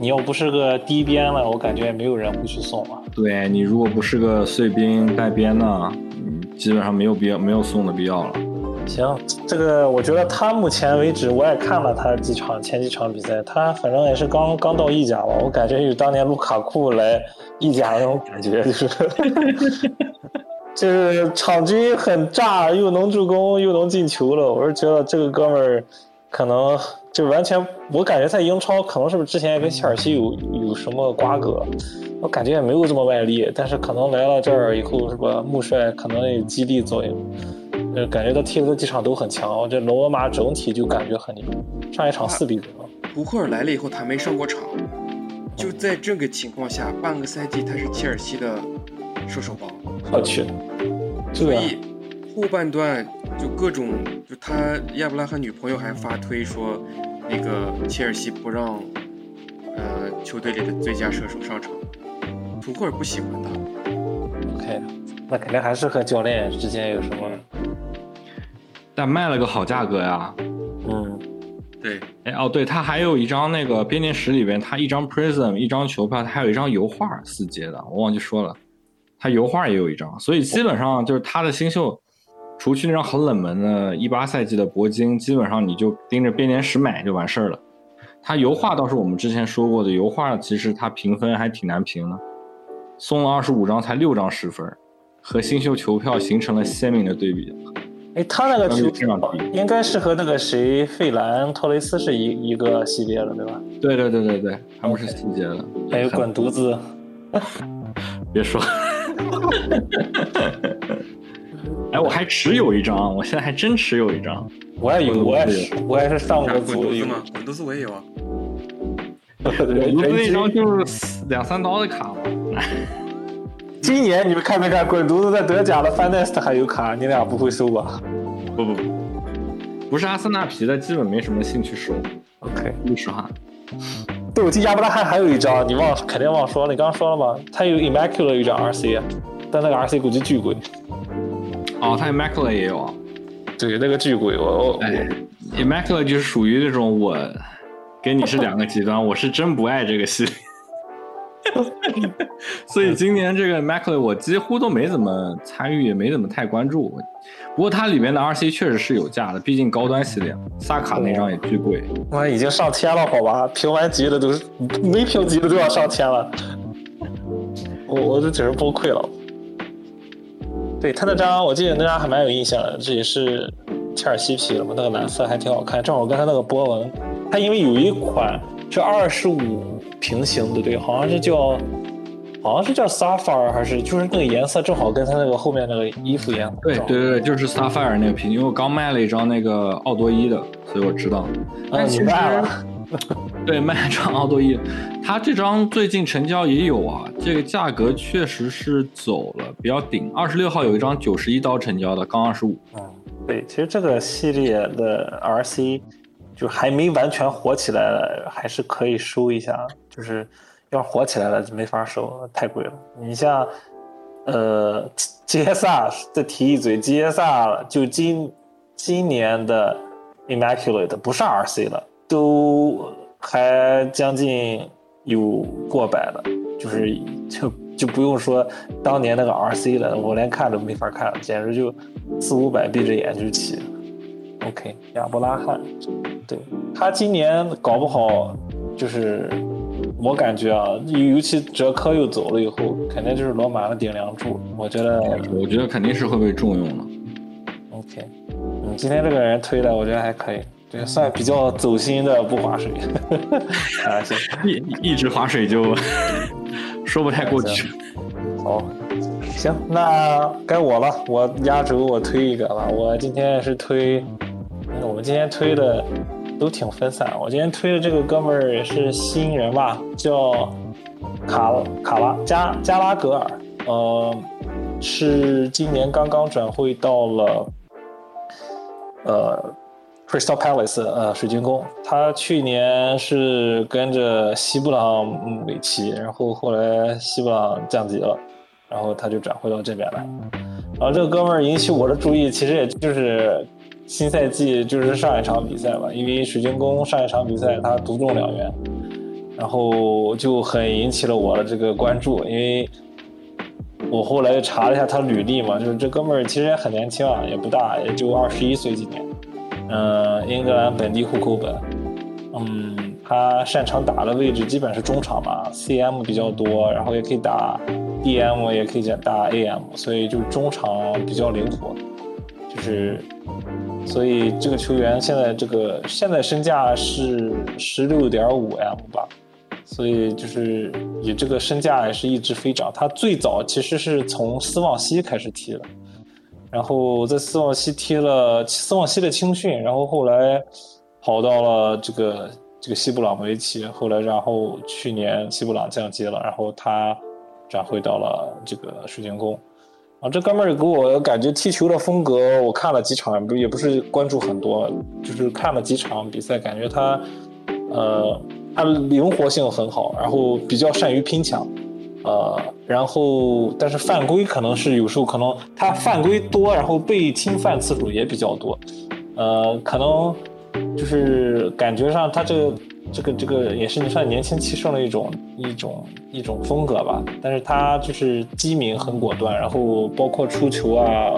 你要不是个低边了，我感觉也没有人会去送了。对你如果不是个碎兵带边的，嗯，基本上没有必要，没有送的必要了。行，这个我觉得他目前为止，我也看了他几场前几场比赛，他反正也是刚刚到意甲吧，我感觉有当年卢卡库来意甲那种感觉，就是 就是场均很炸，又能助攻又能进球了。我是觉得这个哥们儿可能。就完全，我感觉在英超可能是不是之前也跟切尔西有有什么瓜葛，我感觉也没有这么外力，但是可能来了这儿以后，是吧？穆帅可能有激励作用，呃，感觉他踢的几场都很强，这罗马整体就感觉很牛。上一场四比零。胡赫尔来了以后，他没上过场，就在这个情况下，半个赛季他是切尔西的射手榜。我去，所以后半段。就各种，就他亚布拉罕女朋友还发推说，那个切尔西不让，呃，球队里的最佳射手上场，图赫尔不喜欢他。OK，那肯定还是和教练之间有什么。但卖了个好价格呀。嗯，对。哎哦，对他还有一张那个编年史里边，他一张 Prism 一张球票，他还有一张油画四阶的，我忘记说了，他油画也有一张，所以基本上就是他的新秀。除去那张很冷门的一八赛季的铂金，基本上你就盯着编年史买就完事儿了。他油画倒是我们之前说过的，油画其实他评分还挺难评的，送了二十五张才六张十分，和新秀球票形成了鲜明的对比。哎，他那个球票应该是和那个谁费兰托雷斯是一一个系列的，对吧？对对对对对，他们是细节的。还有滚犊子，别说。哎，我还持有一张，我现在还真持有一张。我也有，我也是，我也是上过组的吗？滚犊子我也有啊。滚犊子那张就是两三刀的卡嘛。今年你们看没看滚犊子在德甲的 Finest 还有卡？你俩不会收吧？不不不，不是阿森纳皮的，基本没什么兴趣收。OK，说实话。对，我记亚伯拉罕还有一张，你忘肯定忘说了，你刚刚说了吗？他有 Immaculate 一张 RC，但那个 RC 估计巨贵。哦，他 Immaculate 也有，对，那个巨贵。我我 Immaculate 就是属于那种我跟你是两个极端，我是真不爱这个系列，所以今年这个 Immaculate 我几乎都没怎么参与，也没怎么太关注。不过它里面的 RC 确实是有价的，毕竟高端系列，萨卡那张也巨贵。哇，已经上千了，好吧？评完级的都是没评级的都要上千了，我我都简直崩溃了。对他那张，我记得那张还蛮有印象的，这也是切尔西皮的嘛，那个蓝色还挺好看，正好跟他那个波纹。他因为有一款是二十五平行的，对，好像是叫，好像是叫 Sapphire 还是就是那个颜色正好跟他那个后面那个衣服一样。对对对，就是 Sapphire 那个平，因为我刚卖了一张那个奥多伊的，所以我知道。啊，你卖了？对，卖一张奥多伊，它这张最近成交也有啊，这个价格确实是走了比较顶。二十六号有一张九十一刀成交的，刚二十五。嗯，对，其实这个系列的 RC 就还没完全火起来了，还是可以收一下。就是要火起来了就没法收，太贵了。你像，呃，杰萨再提一嘴，杰萨就今今年的 Immaculate 不是 RC 了。都还将近有过百了，就是就就不用说当年那个 RC 了，我连看都没法看，简直就四五百闭着眼就起。OK，亚伯拉罕，对他今年搞不好就是我感觉啊，尤其哲科又走了以后，肯定就是罗马的顶梁柱。我觉得，我觉得肯定是会被重用的。OK，嗯，今天这个人推的，我觉得还可以。对，算比较走心的不划水，啊行，一一直划水就 说不太过去。好，行，那该我了，我压轴我推一个吧。我今天是推，我们今天推的都挺分散。我今天推的这个哥们儿也是新人吧，叫卡卡拉加加拉格尔，呃，是今年刚刚转会到了，呃。Crystal Palace，呃，水晶宫。他去年是跟着西布朗尾骑，然后后来西布朗降级了，然后他就转会到这边来。然后这个哥们儿引起我的注意，其实也就是新赛季就是上一场比赛吧，因为水晶宫上一场比赛他独中两元，然后就很引起了我的这个关注，因为我后来查了一下他履历嘛，就是这哥们儿其实也很年轻啊，也不大，也就二十一岁今年。嗯，英格兰本地户口本。嗯，他擅长打的位置基本是中场嘛，CM 比较多，然后也可以打 DM，也可以打 AM，所以就中场比较灵活。就是，所以这个球员现在这个现在身价是十六点五 M 吧，所以就是以这个身价也是一直飞涨。他最早其实是从斯旺西开始踢的。然后在斯旺西踢了斯旺西的青训，然后后来跑到了这个这个西布朗维奇，后来然后去年西布朗降级了，然后他转会到了这个水晶宫。啊，这哥们儿给我感觉踢球的风格，我看了几场，不也不是关注很多，就是看了几场比赛，感觉他呃他灵活性很好，然后比较善于拼抢。呃，然后但是犯规可能是有时候可能他犯规多，然后被侵犯次数也比较多，呃，可能就是感觉上他这个这个这个也是你算年轻气盛的一种一种一种风格吧。但是他就是机敏很果断，然后包括出球啊，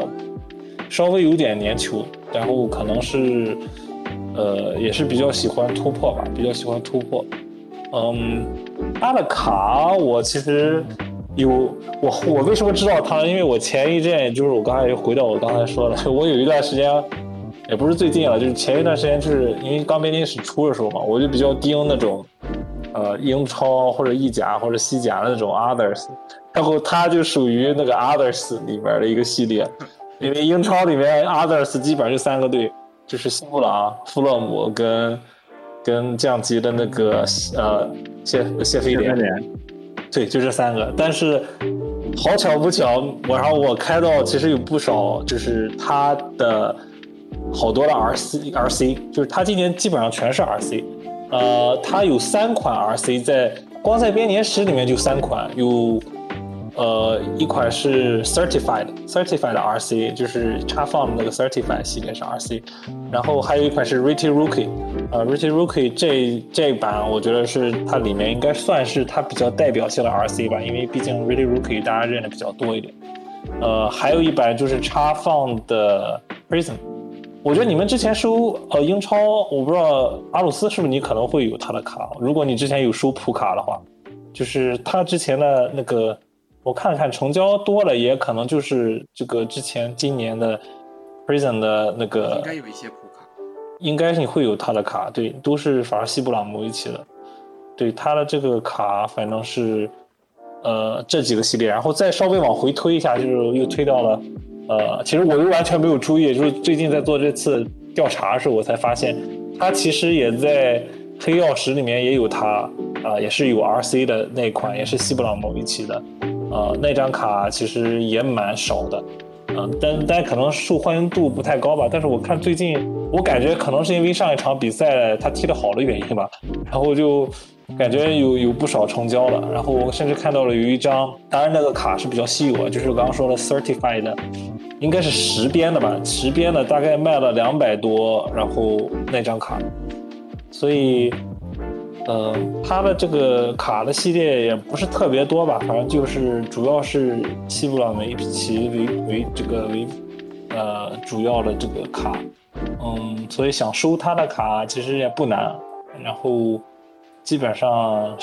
稍微有点粘球，然后可能是呃也是比较喜欢突破吧，比较喜欢突破。嗯，他的卡我其实有我我为什么知道他？因为我前一阵就是我刚才又回到我刚才说的，我有一段时间也不是最近了，就是前一段时间就是因为刚编年史出的时候嘛，我就比较盯那种呃英超或者意甲或者西甲的那种 others，然后他就属于那个 others 里面的一个系列，因为英超里面 others 基本上就三个队，就是西布朗、富勒姆跟。跟降级的那个呃谢谢飞联，对，就这三个。但是好巧不巧，我然后我开到其实有不少，就是他的好多的 RC RC，就是他今年基本上全是 RC。呃，他有三款 RC 在光在编年史里面就三款有。呃，一款是 certified certified RC，就是插放的那个 certified 系列是 RC，然后还有一款是 r i t y Rookie，呃 r i t y Rookie 这这版我觉得是它里面应该算是它比较代表性的 RC 吧，因为毕竟 r i t y Rookie 大家认的比较多一点。呃，还有一版就是插放的 Prism，我觉得你们之前收呃英超，我不知道阿鲁斯是不是你可能会有他的卡，如果你之前有收普卡的话，就是他之前的那个。我看看成交多了，也可能就是这个之前今年的 Prison 的那个，应该有一些普卡，应该你会有他的卡，对，都是反正西布朗维奇的。对他的这个卡，反正是呃这几个系列，然后再稍微往回推一下，就是又推到了呃，其实我又完全没有注意，就是最近在做这次调查的时候，我才发现他其实也在黑曜石里面也有他啊、也是有 RC 的那一款，也是西布朗某一期的，呃，那张卡其实也蛮少的。嗯，但但可能受欢迎度不太高吧。但是我看最近，我感觉可能是因为上一场比赛他踢得好的原因吧，然后就感觉有有不少成交了。然后我甚至看到了有一张，当然那个卡是比较稀有啊，就是我刚刚说的 certified 的，应该是十边的吧，十边的大概卖了两百多，然后那张卡，所以。呃，它的这个卡的系列也不是特别多吧，反正就是主要是西布朗维奇为为这个为呃主要的这个卡，嗯，所以想收他的卡其实也不难，然后基本上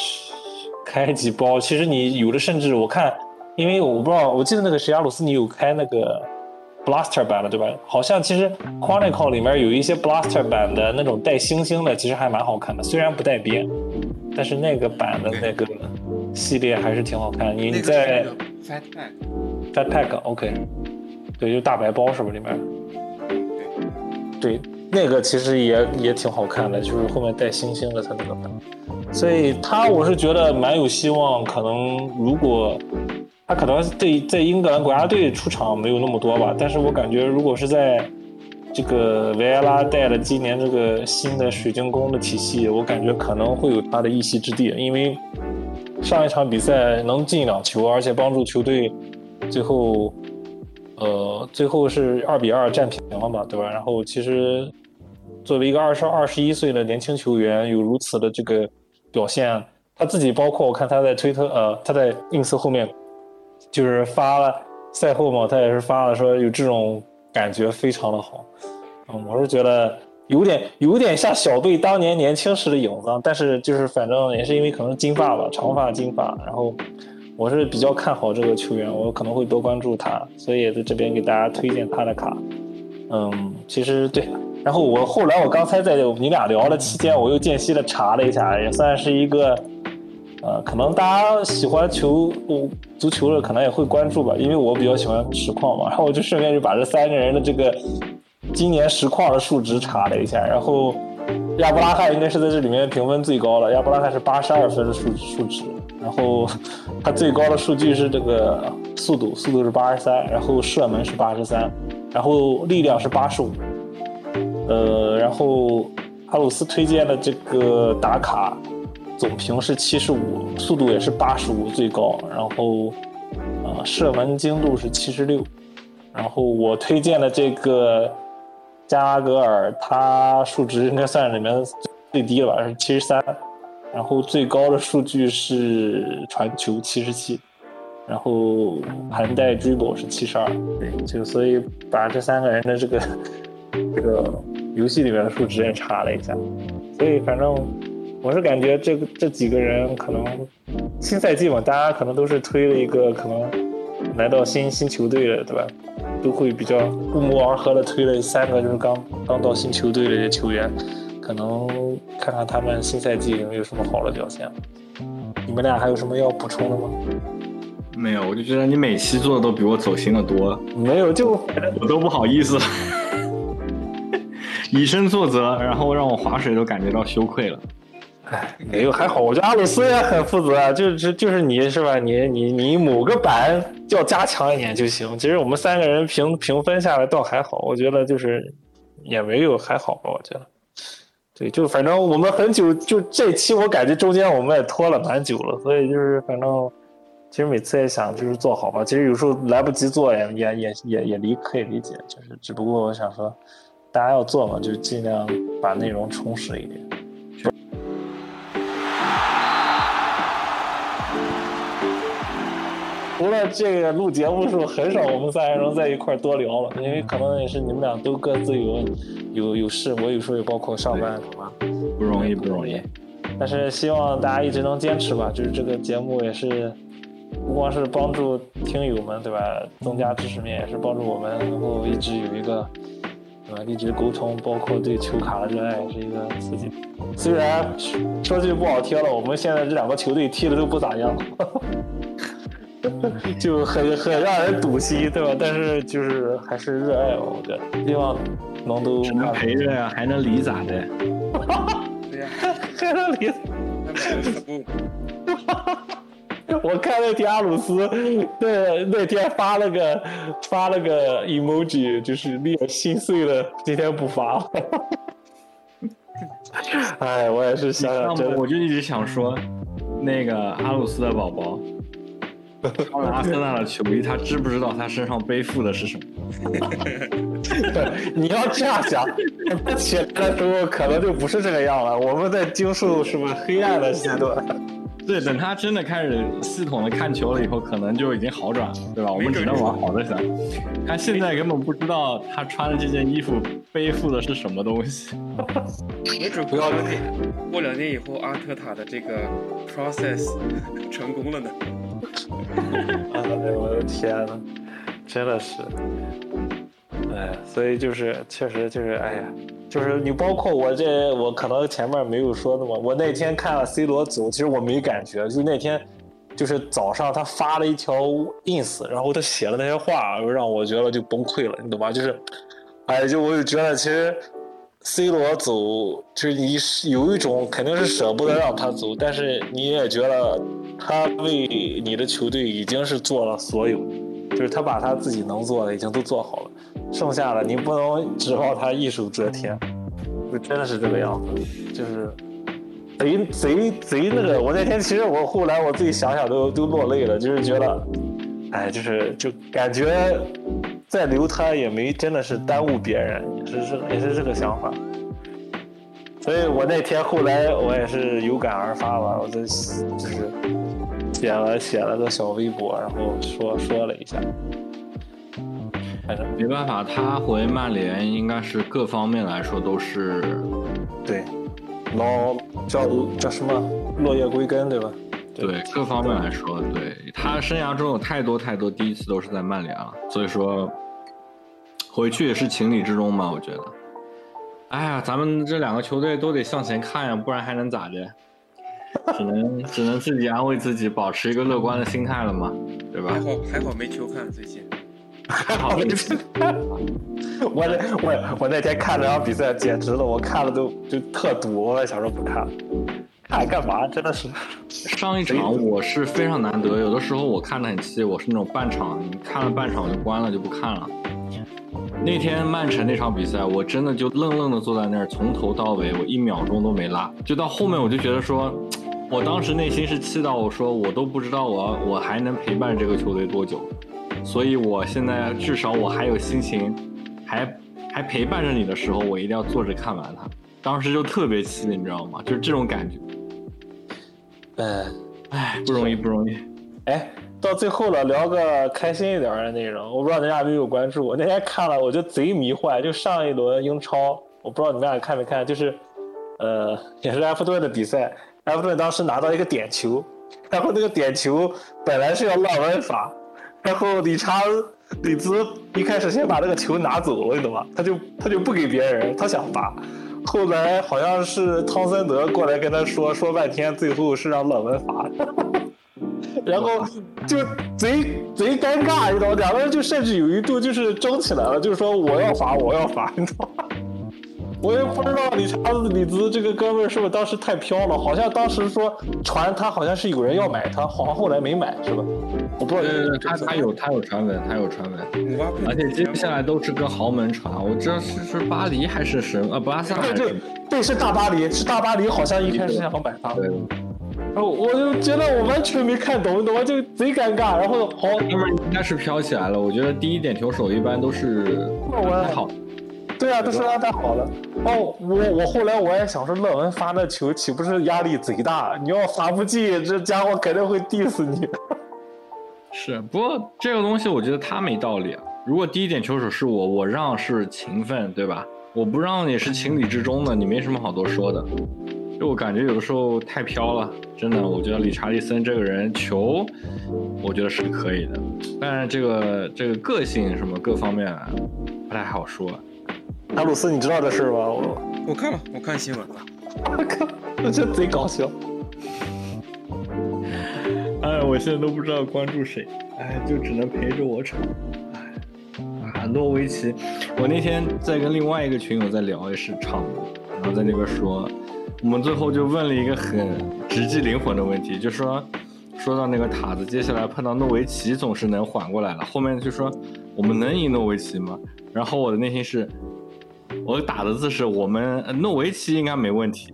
开几包，其实你有的甚至我看，因为我不知道，我记得那个谁阿鲁斯你有开那个。Blaster 版的对吧？好像其实 Chronicle 里面有一些 Blaster 版的那种带星星的，其实还蛮好看的。虽然不带边，但是那个版的那个系列还是挺好看。你在 Fat Pack Fat Pack，OK，对，就大白包是不是里面？对，那个其实也也挺好看的，就是后面带星星的它那个版。所以它我是觉得蛮有希望，可能如果。他可能对在英格兰国家队出场没有那么多吧，但是我感觉如果是在这个维埃拉带了今年这个新的水晶宫的体系，我感觉可能会有他的一席之地，因为上一场比赛能进两球，而且帮助球队最后呃最后是二比二战平了嘛，对吧？然后其实作为一个二十二十一岁的年轻球员，有如此的这个表现，他自己包括我看他在推特呃他在 ins 后面。就是发了赛后嘛，他也是发了说有这种感觉非常的好，嗯，我是觉得有点有点像小贝当年年轻时的影子，但是就是反正也是因为可能金发吧，长发金发，然后我是比较看好这个球员，我可能会多关注他，所以也在这边给大家推荐他的卡，嗯，其实对，然后我后来我刚才在你俩聊的期间，我又间隙的查了一下，也算是一个。呃，可能大家喜欢球足球的，可能也会关注吧，因为我比较喜欢实况嘛。然后我就顺便就把这三个人的这个今年实况的数值查了一下，然后亚布拉罕应该是在这里面评分最高的，亚布拉罕是八十二分的数数值，然后 他最高的数据是这个速度，速度是八十三，然后射门是八十三，然后力量是八十五，呃，然后阿鲁斯推荐的这个打卡。总评是七十五，速度也是八十五最高，然后，呃，射门精度是七十六，然后我推荐的这个加拉格尔，他数值应该算里面最低了吧，是七十三，然后最高的数据是传球七十七，然后含带追 e 是七十二，对，就所以把这三个人的这个这个游戏里面的数值也查了一下，所以反正。我是感觉这个这几个人可能新赛季嘛，大家可能都是推了一个可能来到新新球队的，对吧？都会比较不谋而合的推了三个，就是刚刚到新球队的球员，可能看看他们新赛季有没有什么好的表现。你们俩还有什么要补充的吗？没有，我就觉得你每期做的都比我走心的多。没有，就我都不好意思，以身作则，然后让我划水都感觉到羞愧了。哎，没有还好，我觉得阿鲁斯也很负责，就是就是你是吧？你你你某个版要加强一点就行。其实我们三个人评评分下来倒还好，我觉得就是也没有还好吧，我觉得。对，就反正我们很久就这期，我感觉中间我们也拖了蛮久了，所以就是反正其实每次也想就是做好吧，其实有时候来不及做也也也也也理可以理解，就是只不过我想说大家要做嘛，就尽量把内容充实一点。除了这个录节目的时候，很少我们三人能在一块多聊了，因为可能也是你们俩都各自有有有事，我有时候也包括上班，不容易不容易。但是希望大家一直能坚持吧，就是这个节目也是不光是帮助听友们对吧，增加知识面，也是帮助我们能够一直有一个对吧？一直沟通，包括对球卡的热爱，也是一个刺激。虽然说句不好听了，我们现在这两个球队踢的都不咋样，就很很让人堵心，对吧？但是就是还是热爱吧，我觉得，希望能都能陪着呀，还能离咋的？对呀，还能离？我看那天阿鲁斯那那天发了个发了个 emoji，就是令人心碎了，今天不发了。哎，我也是想想，真我就一直想说，那个阿鲁斯的宝宝穿 了阿森纳的球衣，他知不知道他身上背负的是什么？你要这样想，他起来的时候可能就不是这个样了。我们在经受什么黑暗的阶段。对，等他真的开始系统的看球了以后，可能就已经好转了，对吧？我们只能往好的想。他现在根本不知道他穿的这件衣服背负的是什么东西。没准过两年，过两年以后，阿特塔的这个 process 成功了呢。哎我的天呐，真的是，哎，所以就是确实就是哎呀。就是你，包括我这，我可能前面没有说的嘛。我那天看了 C 罗走，其实我没感觉。就那天，就是早上他发了一条 ins，然后他写了那些话，让我觉得就崩溃了，你懂吧？就是，哎，就我就觉得其实 C 罗走，就是你是有一种肯定是舍不得让他走，但是你也觉得他为你的球队已经是做了所有，就是他把他自己能做的已经都做好了。剩下的你不能指望他一手遮天，就真的是这个样子，就是贼贼贼那个。我那天其实我后来我自己想想都都落泪了，就是觉得，哎，就是就感觉再留他也没真的是耽误别人，是是也是这个想法。所以我那天后来我也是有感而发吧，我就就是写了写了个小微博，然后说说了一下。没办法，他回曼联应该是各方面来说都是，对，老叫叫什么落叶归根，对吧？对，各方面来说，对他生涯中有太多太多第一次都是在曼联了，所以说回去也是情理之中嘛，我觉得。哎呀，咱们这两个球队都得向前看呀，不然还能咋的？只能只能自己安慰自己，保持一个乐观的心态了嘛，对吧？还好还好没球看最近。还好，我我我我那天看那场比赛简直了，我看了都就特堵，我也想说不看了，看干嘛？真的是。上一场我是非常难得，有的时候我看的很气，我是那种半场你看了半场我就关了就不看了。那天曼城那场比赛，我真的就愣愣的坐在那儿，从头到尾我一秒钟都没落，就到后面我就觉得说，我当时内心是气到我说我都不知道我我还能陪伴这个球队多久。所以，我现在至少我还有心情，还还陪伴着你的时候，我一定要坐着看完它。当时就特别气，你知道吗？就是这种感觉。嗯，哎，不容易，不容易。哎，到最后了，聊个开心一点的内容。我不知道大家有没有关注，我那天看了，我就贼迷幻。就上一轮英超，我不知道你们俩看没看，就是，呃，也是埃弗顿的比赛。埃弗顿当时拿到一个点球，然后那个点球本来是要乱文罚。然后理查里兹一开始先把那个球拿走了，你懂吗？他就他就不给别人，他想罚。后来好像是汤森德过来跟他说说半天，最后是让勒文罚。然后就贼贼尴尬，你知道吗？两个人就甚至有一度就是争起来了，就是说我要罚，我要罚，你知道吗？我也不知道理查子里兹这个哥们儿是不是当时太飘了，好像当时说传他好像是有人要买他，好像后来没买是吧？我不知道。他他有他有传闻，他有传闻，而且接下来都是跟豪门传，我知道是是巴黎还是什么？巴萨？对对对，是大巴黎，是大巴黎，好像一开始想买他。对。然后我就觉得我完全没看懂，懂吗？就贼尴尬。然后好，哥们应该是飘起来了。我觉得第一点球手一般都是还好。对啊，都是他太好了。哦，我我后来我也想说，乐文发那球岂不是压力贼大？你要发不进，这家伙肯定会 diss 你。是，不过这个东西我觉得他没道理。如果第一点球手是我，我让是情分，对吧？我不让也是情理之中的，你没什么好多说的。就我感觉有的时候太飘了，真的。我觉得理查利森这个人球，我觉得是可以的，但是这个这个个性什么各方面不太好说。阿鲁斯，你知道这事吗？我我看了，我看新闻了。我靠，我觉得贼搞笑。哎，我现在都不知道关注谁，哎，就只能陪着我吵。哎，诺维奇，我那天在跟另外一个群友在聊，也是唱的，然后在那边说，我们最后就问了一个很直击灵魂的问题，就说说到那个塔子，接下来碰到诺维奇总是能缓过来了，后面就说我们能赢诺维奇吗？然后我的内心是，我打的字是我们诺维奇应该没问题，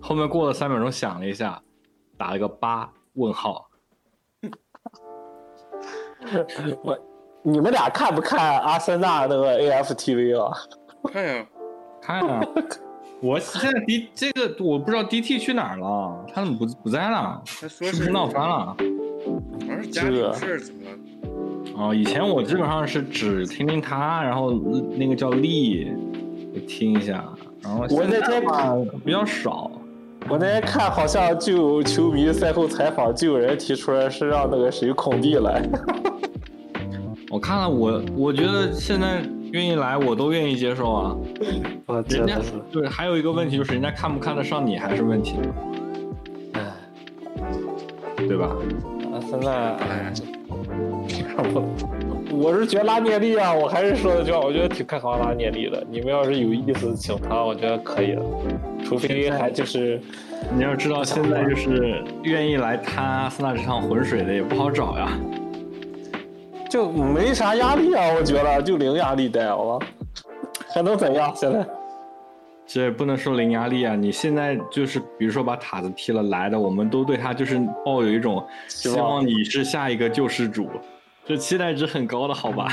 后面过了三秒钟想了一下，打了个八问号。我，你们俩看不看阿森纳那个 AFTV 啊？看呀，看呀。我现在 D 这个我不知道 DT 去哪儿了，他怎么不不在了？他说是不是闹翻了？好像是家里有事儿，怎么了？哦，以前我基本上是只听听他，然后那个叫力，听一下，然后我那天比较少。我那天看好像就有球迷赛后采访，就有人提出来是让那个谁孔蒂来。我看了，我我觉得现在愿意来，我都愿意接受啊。人家对，还有一个问题就是人家看不看得上你还是问题。哎，对吧？啊森纳，哎，我我是觉得拉涅利啊，我还是说的句话，我觉得挺看好拉涅利的。你们要是有意思请他，我觉得可以的。除非还就是，你要知道现在就是愿意来他阿森纳这趟浑水的也不好找呀。就没啥压力啊，我觉得就零压力带了，还能怎样？现在这不能说零压力啊！你现在就是比如说把塔子踢了来的，我们都对他就是抱有一种希望你是下一个救世主，这期待值很高的，好吧？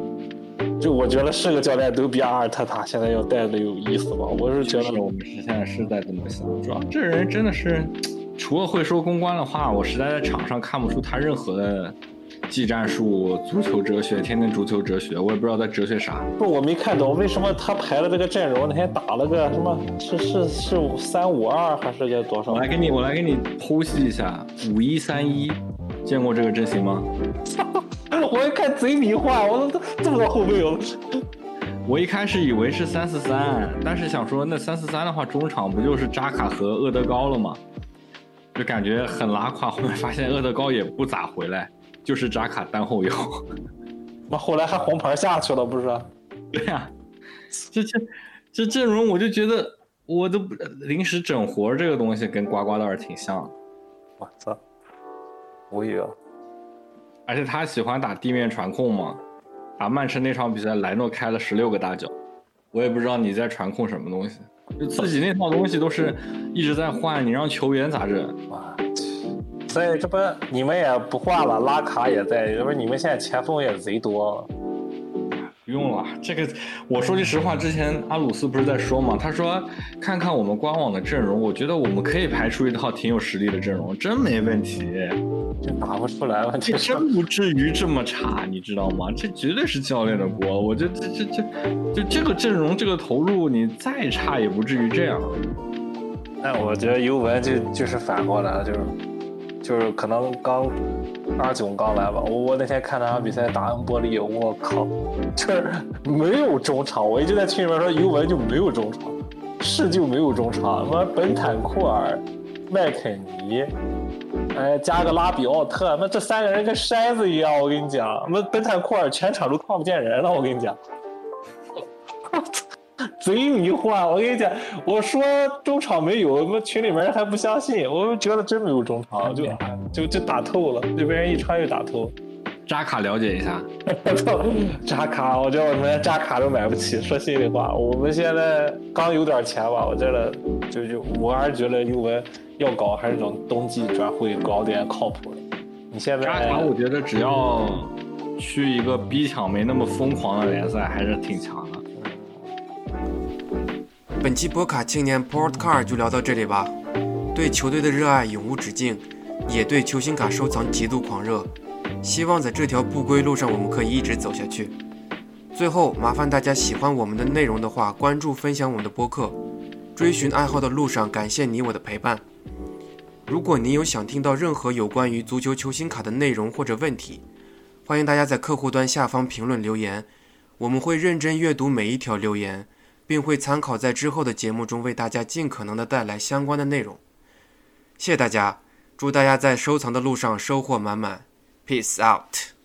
就我觉得是个教练都比阿尔特塔现在要带的有意思吧？我是觉得我们是现在是在这么想，主要这人真的是除了会说公关的话，我实在在场上看不出他任何的。技战术、足球哲学，天天足球哲学，我也不知道在哲学啥。不，我没看懂为什么他排了这个阵容，那天打了个什么？是是是三五二还是个多少？我来给你，我来给你剖析一下，五一三一，见过这个阵型吗？我一看贼迷幻，我都这么多后卫了。我一开始以为是三四三，但是想说那三四三的话，中场不就是扎卡和厄德高了吗？就感觉很拉胯，后面发现厄德高也不咋回来。就是扎卡单后腰，那后来还红牌下去了，不是？对呀，这这这阵容，我就觉得我都临时整活这个东西跟呱呱倒是挺像。我操，无语了。而且他喜欢打地面传控嘛，打曼城那场比赛，莱诺开了十六个大脚，我也不知道你在传控什么东西，就自己那套东西都是一直在换，你让球员咋整？所以这不你们也不换了，拉卡也在，这不你们现在前锋也贼多。不用了，这个我说句实话，之前阿鲁斯不是在说嘛？他说看看我们官网的阵容，我觉得我们可以排出一套挺有实力的阵容，真没问题。这打不出来了，这真不至于这么差，你知道吗？这绝对是教练的锅。我这这这这，就这个阵容，这个投入，你再差也不至于这样。但我觉得尤文就就是反过来了，就是。就是可能刚阿囧刚来吧，我那天看那场比赛打恩波利，我靠，就是没有中场，我一直在群里面说尤文就没有中场，是就没有中场，什么本坦库尔、麦肯尼，哎加个拉比奥特，那这三个人跟筛子一样，我跟你讲，那本坦库尔全场都看不见人了，我跟你讲。我 操贼迷幻，我跟你讲，我说中场没有，我们群里面人还不相信，我们觉得真没有中场，就就就打透了，就被人一穿就打透。扎卡了解一下，我操，扎卡，我觉得我们连扎卡都买不起。说心里话，我们现在刚有点钱吧，我觉得就就我还是觉得尤文要搞还是等冬季转会搞点靠谱的。你现在扎卡，我觉得只要去一个逼抢没那么疯狂的联赛，还是挺强的。本期博卡青年 Port Car 就聊到这里吧。对球队的热爱永无止境，也对球星卡收藏极度狂热。希望在这条不归路上，我们可以一直走下去。最后，麻烦大家喜欢我们的内容的话，关注分享我们的播客。追寻爱好的路上，感谢你我的陪伴。如果您有想听到任何有关于足球球星卡的内容或者问题，欢迎大家在客户端下方评论留言。我们会认真阅读每一条留言，并会参考在之后的节目中为大家尽可能的带来相关的内容。谢谢大家，祝大家在收藏的路上收获满满，Peace out。